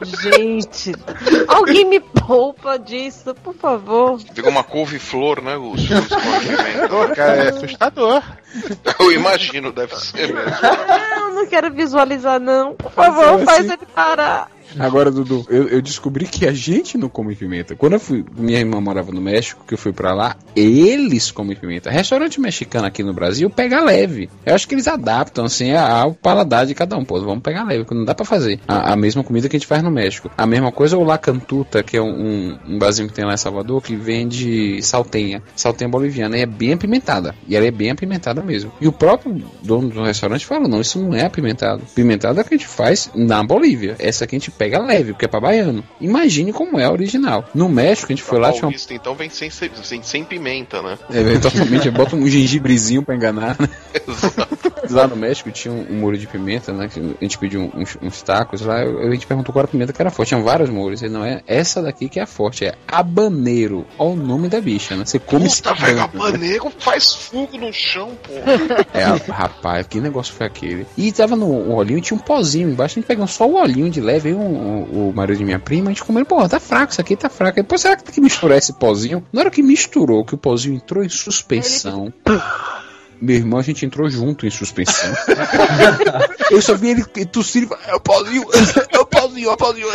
Gente, alguém me poupa disso, por favor. Fica uma couve-flor, né, Lúcio? Cara, é assustador. Eu imagino, deve ser mesmo. Eu não quero visualizar, não. Por favor, faz assim. ele parar. Agora, Dudu, eu, eu descobri que a gente não come pimenta. Quando eu fui, minha irmã morava no México, que eu fui pra lá, eles comem pimenta. Restaurante mexicano aqui no Brasil pega leve. Eu acho que eles adaptam assim ao paladar de cada um. Pô, vamos pegar leve, porque não dá pra fazer a, a mesma comida que a gente faz no México. A mesma coisa o La Cantuta, que é um, um, barzinho que tem lá em Salvador, que vende saltenha. Saltenha boliviana e é bem apimentada. E ela é bem apimentada mesmo. E o próprio dono do restaurante fala: não, isso não é apimentado. Pimentado é que a gente faz na Bolívia. Essa aqui a gente pega leve, porque é pra baiano. Imagine como é a original. No México, a gente foi lá, tinha Paulista, então vem sem, sem, sem pimenta, né? Eventualmente bota um gengibrezinho pra enganar, né? Lá no México tinha um, um molho de pimenta, né? Que a gente pediu uns, uns tacos lá, eu- a gente perguntou qual era a pimenta que era forte. Tinha vários molhos. Ele não é essa daqui que é a forte, é habaneiro. Olha o nome da bicha, né? Você come Puta, velho, habanero faz fogo no chão, pô. É, rapaz, que negócio foi aquele? E tava no o olhinho e tinha um pozinho embaixo. A gente pegou só o olhinho de leve. Aí o, o, marido de minha prima, a gente comendo, pô, tá fraco, isso aqui tá fraco. Aí, Pô, será que tem que misturar esse pozinho? Na hora que misturou, que o pozinho entrou em suspensão. Meu irmão, a gente entrou junto em suspensão. Eu só vi ele tossir e falar, é o pozinho, é o pozinho, é o pozinho.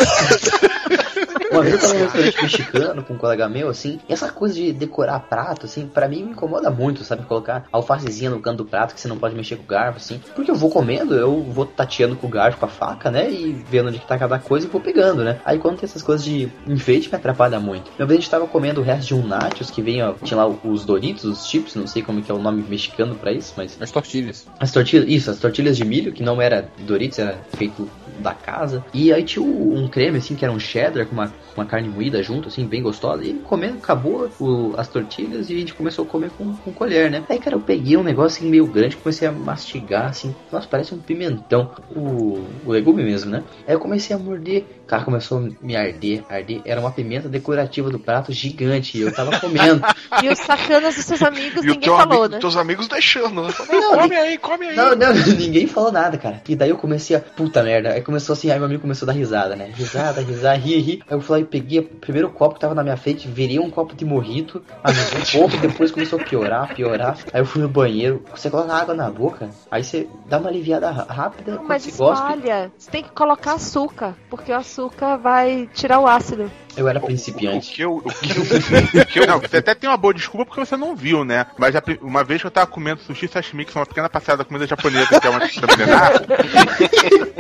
Uma vez eu tava num restaurante mexicano com um colega meu, assim, e essa coisa de decorar prato, assim, pra mim me incomoda muito, sabe? Colocar alfacezinha no canto do prato que você não pode mexer com o garfo, assim. Porque eu vou comendo, eu vou tateando com o garfo, com a faca, né? E vendo onde que tá cada coisa e vou pegando, né? Aí quando tem essas coisas de enfeite me atrapalha muito. Uma vez a gente tava comendo o resto de um nachos que vem, ó, tinha lá os Doritos, os chips, não sei como que é o nome mexicano pra isso, mas As tortilhas. as tortilhas, isso, as tortilhas de milho, que não era Doritos, era feito da casa. E aí tinha um um creme, assim, que era um cheddar com uma, com uma carne moída junto, assim, bem gostosa. E comendo, acabou o- as tortilhas e a gente começou a comer com, com colher, né? Aí, cara, eu peguei um negócio assim, meio grande, comecei a mastigar, assim. Nossa, parece um pimentão. O, o legume mesmo, né? Aí eu comecei a morder. Cara, começou a me arder, arder. Era uma pimenta decorativa do prato gigante. E eu tava comendo. E os sacanas dos seus amigos, E o ninguém teu falou, amigo, né? teus amigos deixando, né? Não, come aí, come aí. Não, não, ninguém falou nada, cara. E daí eu comecei a. Puta merda. Aí começou assim, aí meu amigo começou a dar risada, né? Risada, risada, ri, ri. Aí eu fui lá e peguei o primeiro copo que tava na minha frente, virei um copo de morrito, mas um pouco, depois começou a piorar, piorar. Aí eu fui no banheiro, você coloca água na boca, aí você dá uma aliviada rápida, Não, mas gosta. espalha. Você tem que colocar açúcar, porque o açúcar vai tirar o ácido. Eu era O principiante. que eu. O que eu, o que eu Não, você até tem uma boa desculpa porque você não viu, né? Mas a uma vez que eu tava comendo sushi sashimi, que são uma pequena passeada da comida japonesa, que é uma milenar,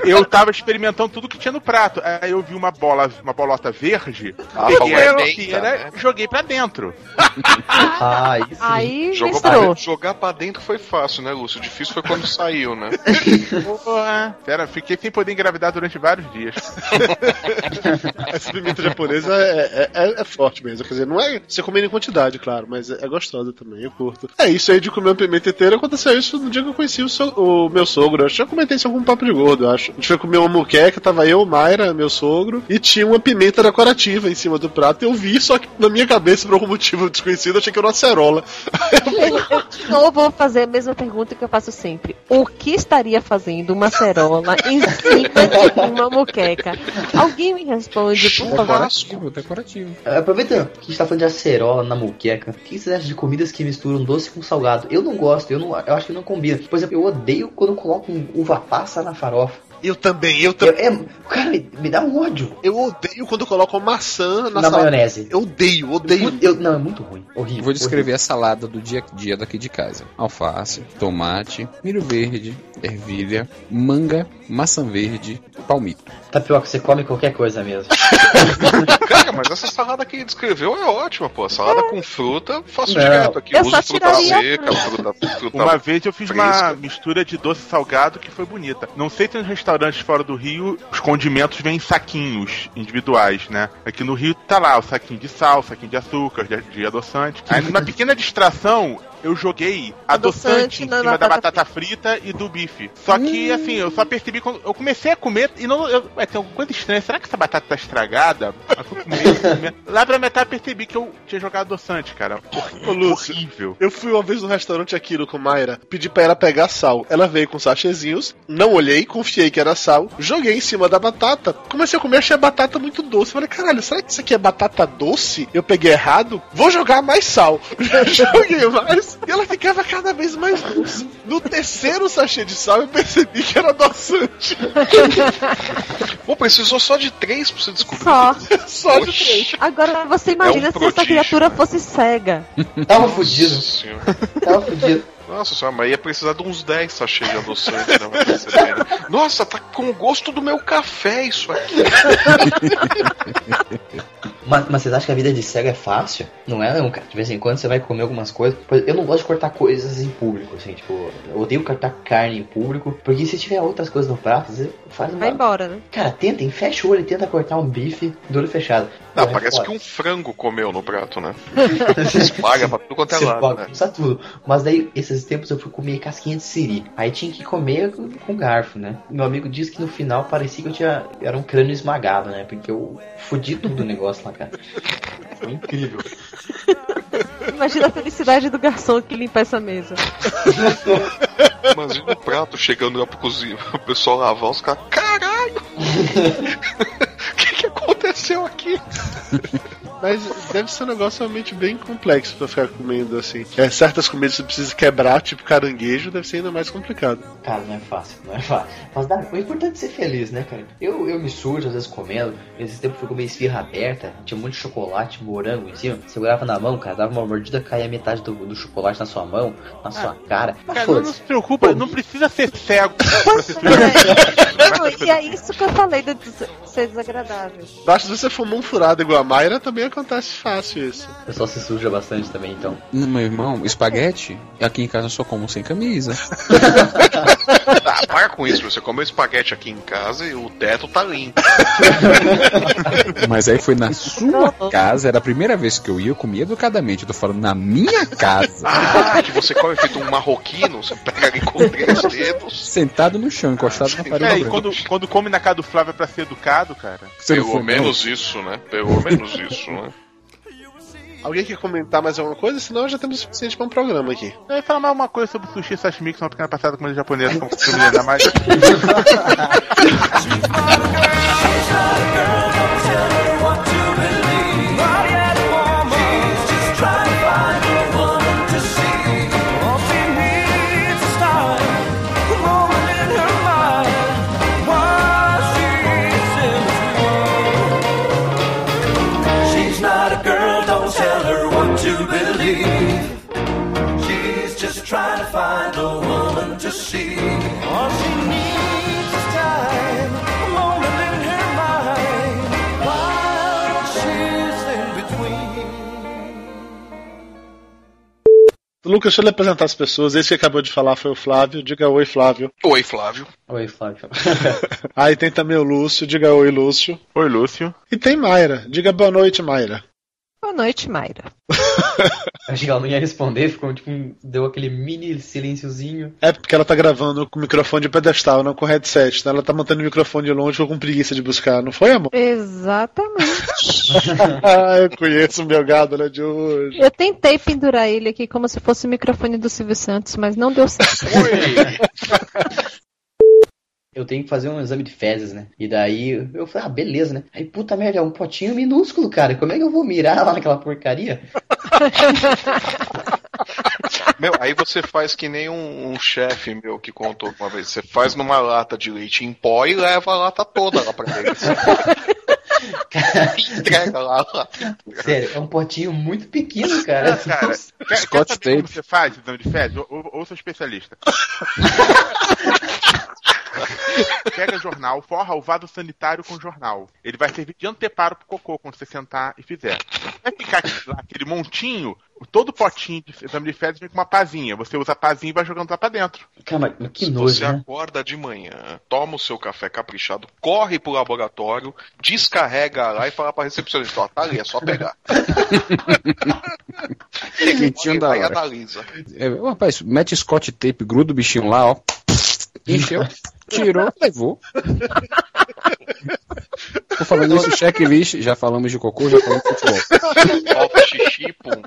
eu tava experimentando tudo que tinha no prato. Aí eu vi uma bola, uma bolota verde, Ah, peguei como a inteira benta, né? e joguei pra dentro. Ah, isso. Aí Jogou pra dentro, jogar pra dentro foi fácil, né, Lúcio? O difícil foi quando saiu, né? Porra. Pera, fiquei sem poder engravidar durante vários dias. Essa pimenta japonesa é, é, é forte mesmo. Quer dizer, não é você comendo em quantidade, claro, mas é, é gostosa também, eu curto. É isso aí de comer uma pimenta inteira. Aconteceu isso no dia que eu conheci o, so- o meu sogro. Eu acho que já comentei isso em algum papo de gordo, eu acho. A gente foi comer uma muqueca, tava eu, Mayra, meu sogro, e tinha uma pimenta decorativa em cima do prato. Eu vi, só que na minha cabeça, por algum motivo desconhecido, eu achei que era uma acerola. Eu de novo vou fazer a mesma pergunta que eu faço sempre. O que estaria fazendo uma cerola em cima de uma moqueca? Alguém me responde, por favor. Decorativo, decorativo. Aproveitando que a gente tá falando de acerola na muqueca, o que vocês acham de comidas que misturam doce com salgado? Eu não gosto, eu, não, eu acho que não combina. Por exemplo, eu odeio quando colocam uva passa na farofa. Eu também, eu Eu, também. é, cara, me, me dá um ódio Eu odeio quando colocam maçã na, na, salada. maionese. Eu odeio, odeio. Muito- eu- não, é muito ruim. Horrível. Eu vou descrever a salada do dia a dia daqui de casa: alface, tomate, milho verde, ervilha, manga, maçã verde, palmito. horrível. Tapioca, você come qualquer coisa mesmo. Cara, mas essa salada que ele descreveu é ótima, pô. Salada com fruta, faço Não. direto aqui. Eu Uso só fruta seca, fruta, fruta Uma vez eu fiz uma fresca. mistura de doce salgado que foi bonita. Não sei se nos restaurantes fora do Rio os condimentos vêm em saquinhos individuais, né? Aqui no Rio tá lá o saquinho de sal, saquinho de açúcar, de, de adoçante. Aí numa pequena distração eu joguei adoçante, Adoçante em cima da batata batata frita e do bife. Só que assim, eu só percebi quando eu comecei a comer e não. Eu, é, tem alguma coisa estranha. Será que essa batata tá estragada? Eu fui comer, comer. Lá pra metade eu percebi que eu tinha jogado adoçante, cara. Ô, Lúcio, Horrível. Eu fui uma vez no restaurante Aquilo com Mayra, pedi pra ela pegar sal. Ela veio com sachezinhos, não olhei, confiei que era sal, joguei em cima da batata. Comecei a comer, achei a batata muito doce. Falei, caralho, será que isso aqui é batata doce? Eu peguei errado, vou jogar mais sal. Joguei mais e ela ficava cada vez mais doce. No terceiro sachê de sal, eu percebi que era adoçante. Pô, precisou só de três pra você descobrir. Só. Só de Oxi. três. Agora você imagina É um se essa criatura fosse cega. Tava fudido, Nossa senhora. tava fudido. Nossa senhora, mas ia precisar de uns 10 sachês de adoçante, né? Nossa, tá com o gosto do meu café isso aqui. Mas, mas vocês acham que a vida de cego é fácil? Não é não, cara. De vez em quando você vai comer algumas coisas. Eu não gosto de cortar coisas em público, assim, tipo, eu odeio cortar carne em público, porque se tiver outras coisas no prato, você faz uma. Vai embora, né? Cara, tentem, fecha o olho e tenta cortar um bife do olho fechado. Não, parece foda. que um frango comeu no prato, né? Esmaga pra tudo quanto é lado, né? tudo. Mas daí, esses tempos eu fui comer casquinha de siri. Aí tinha que comer com, garfo, né? Meu amigo disse que no final parecia que eu tinha. Era um crânio esmagado, né? Porque eu fudi tudo o negócio lá, cara. Foi incrível. Imagina a felicidade do garçom que limpa essa mesa. Imagina o prato chegando lá pro cozinha, o pessoal lavar os caras. Caralho! Aconteceu aqui? Mas deve ser um negócio realmente bem complexo pra ficar comendo assim. É, certas comidas você precisa quebrar, tipo caranguejo, deve ser ainda mais complicado. Cara, não é fácil, não é fácil. Mas dá, o importante é ser feliz, né, cara? Eu, eu me sujo às vezes comendo. Esse tempo eu fui comer esfirra aberta, tinha um monte de chocolate, morango em cima. Segurava na mão, cara, dava uma mordida, caía metade do, do chocolate na sua mão, na sua cara. Mas Cara, não, se preocupa, não precisa ser cego pra Não, e é isso que eu falei de des- ser desagradável. Basta você fumar um furado igual a Mayra, também acontece fácil isso. O pessoal se suja bastante também, então. No meu irmão, espaguete, aqui em casa eu só como sem camisa. Ah, para com isso, você comeu espaguete aqui em casa e o teto tá limpo. Mas aí foi na sua casa, era a primeira vez que eu ia, eu comia educadamente. Eu tô falando na minha casa, Ah, que você come feito um marroquino, você pega ali com três dedos. sentado no chão, encostado na parede. É, quando, quando come na casa do Flávio é pra ser educado, cara. Não? menos isso, né? Pelo menos isso, né? Alguém quer comentar mais alguma coisa? Senão já temos o suficiente pra um programa aqui. Eu ia falar mais uma coisa sobre sushi e sashimi, que são uma pequena passada com comida japonesa, como costume ainda mais. Lucas, deixa eu lhe apresentar as pessoas. Esse que acabou de falar foi o Flávio. Diga oi, Flávio. Oi, Flávio. Oi, Flávio. Aí tem também o Lúcio. Diga oi, Lúcio. Oi, Lúcio. E tem Mayra. Diga boa noite, Mayra. Boa noite, Mayra. Acho que ela não ia responder, ficou tipo, deu aquele mini silênciozinho. É porque ela tá gravando com o microfone de pedestal, não com headset. Então ela tá mantendo o microfone de longe, ficou com preguiça de buscar. Não foi, amor? Exatamente. ah, eu conheço o meu gado, né, de hoje. Eu tentei pendurar ele aqui como se fosse o microfone do Silvio Santos, mas não deu certo. Eu tenho que fazer um exame de fezes, né? E daí eu falei, ah, beleza, né? Aí, puta merda, é um potinho minúsculo, cara. Como é que eu vou mirar lá naquela porcaria? Meu, aí você faz que nem um, um chefe meu que contou uma vez. Você faz numa lata de leite em pó e leva a lata toda lá pra eles. Entrega lá. Sério, é um potinho muito pequeno, cara. Cara, quer, quer saber como você faz exame de fezes? Ou, ou, ou sou especialista. Pega jornal, forra o vaso sanitário com jornal. Ele vai servir de anteparo pro cocô quando você sentar e fizer. Vai ficar aqui- lá aquele montinho, todo potinho de exame de fezes vem com uma pazinha. Você usa a pazinha e vai jogando lá pra dentro. Cara, mas que Se nojo, você né? acorda de manhã, toma o seu café caprichado, corre pro laboratório, descarrega lá e fala pra recepcionista, ó, tá ali, é só pegar. Quentinho da hora. analisa. É, rapaz, mete scotch tape, gruda o bichinho lá, ó. Encheu, tirou, levou. Por falar nisso, checklist, já falamos de cocô, já falamos de futebol. Falta xixi, pum.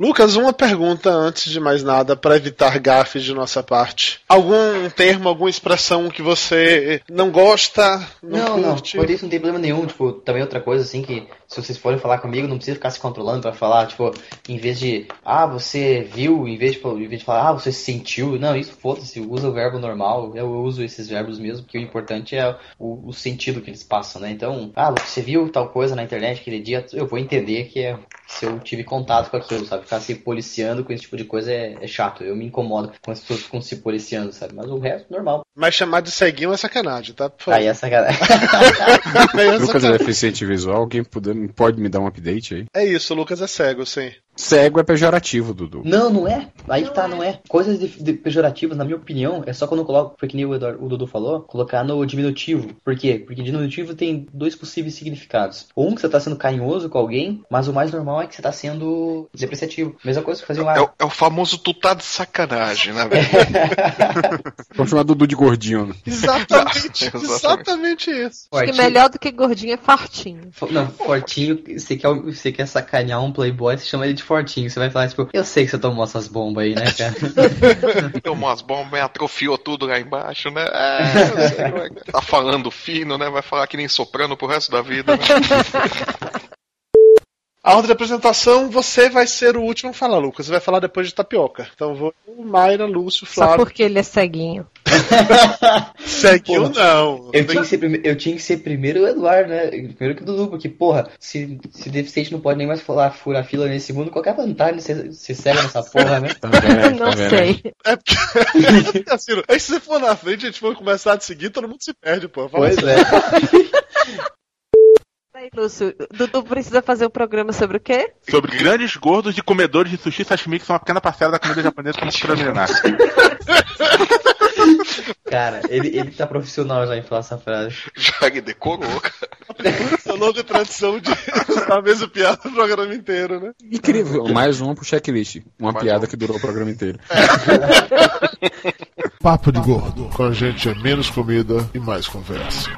Lucas, uma pergunta antes de mais nada, para evitar gafes de nossa parte. Algum termo, alguma expressão que você não gosta, não, Não, não, curte? por isso não tem problema nenhum. Tipo, também outra coisa assim que se vocês forem falar comigo, não precisa ficar se controlando pra falar, tipo, em vez de, ah, você viu, em vez de, em vez de falar, ah, você sentiu. Não, isso foda-se, usa o verbo normal. Eu uso esses verbos mesmo, porque o importante é o, o sentido que eles passam, né? Então, ah, você viu tal coisa na internet aquele dia, eu vou entender que é se eu tive contato com aquilo, sabe? Ficar se policiando com esse tipo de coisa é, é chato. Eu me incomodo com as pessoas que ficam se policiando, sabe? Mas o resto, normal. Mas chamar de ceguinho é sacanagem, tá? Aí é sacanagem. Aí é, Lucas é deficiente visual, alguém puder, pode me dar um update aí? É isso, o Lucas é cego, sim. Cego é pejorativo, Dudu. Não, não é. Aí que tá, não é. Coisas de, de pejorativas, na minha opinião, é só quando eu coloco, foi que nem o, Eduardo- o Dudu falou, colocar no diminutivo. Por quê? Porque diminutivo tem dois possíveis significados. Um que você tá sendo carinhoso com alguém, mas o mais normal é que você tá sendo depreciativo. Mesma coisa que fazer um É, o- é o famoso tu tá de sacanagem, né, velho? Vamos chamar Dudu de gordinho. né? Exatamente, Exatamente. exatamente isso. Acho que melhor do que gordinho é fartinho. Não, fortinho, você quer, você quer sacanear um playboy, você chama ele de fortinho. Você vai falar, tipo, eu sei que você tomou essas bombas aí, né, cara? Tomou umas bombas, atrofiou tudo lá embaixo, né? É, eu sei, vai- tá falando fino, né? Vai falar que nem soprano pro resto da vida, né? A ordem de apresentação, você vai ser o último a falar, Lucas. Você vai falar depois de tapioca. Então vou Mayra, Lúcio, Só Flávio. porque ele é ceguinho. Ceguinho não. Eu tinha, que ser prime- eu tinha que ser primeiro o Eduardo, né? Primeiro que o Dudu, porque, porra, se, se deficiente não pode nem mais falar furar fila nesse mundo, qual que é a vantagem de ser, ser cego nessa porra, né? Tá vendo? não Tá vendo? sei. É porque, assim, aí se você for na frente, a gente for começar a seguir, todo mundo se perde, pô. Fala Pois assim, é. Aí, Lúcio, Dudu precisa fazer um programa sobre o quê? Sobre grandes gordos e comedores de sushi e sashimi, que são uma pequena parcela da comida japonesa como cultura milenar. Cara, ele, ele tá profissional já em falar essa frase. Já que decorou, cara. Essa longa tradição de a mesma piada o programa inteiro, né? Incrível. Mais uma pro checklist. Uma Mais piada uma. que durou o programa inteiro. Papo de gordo. Com a gente é menos comida e mais conversa.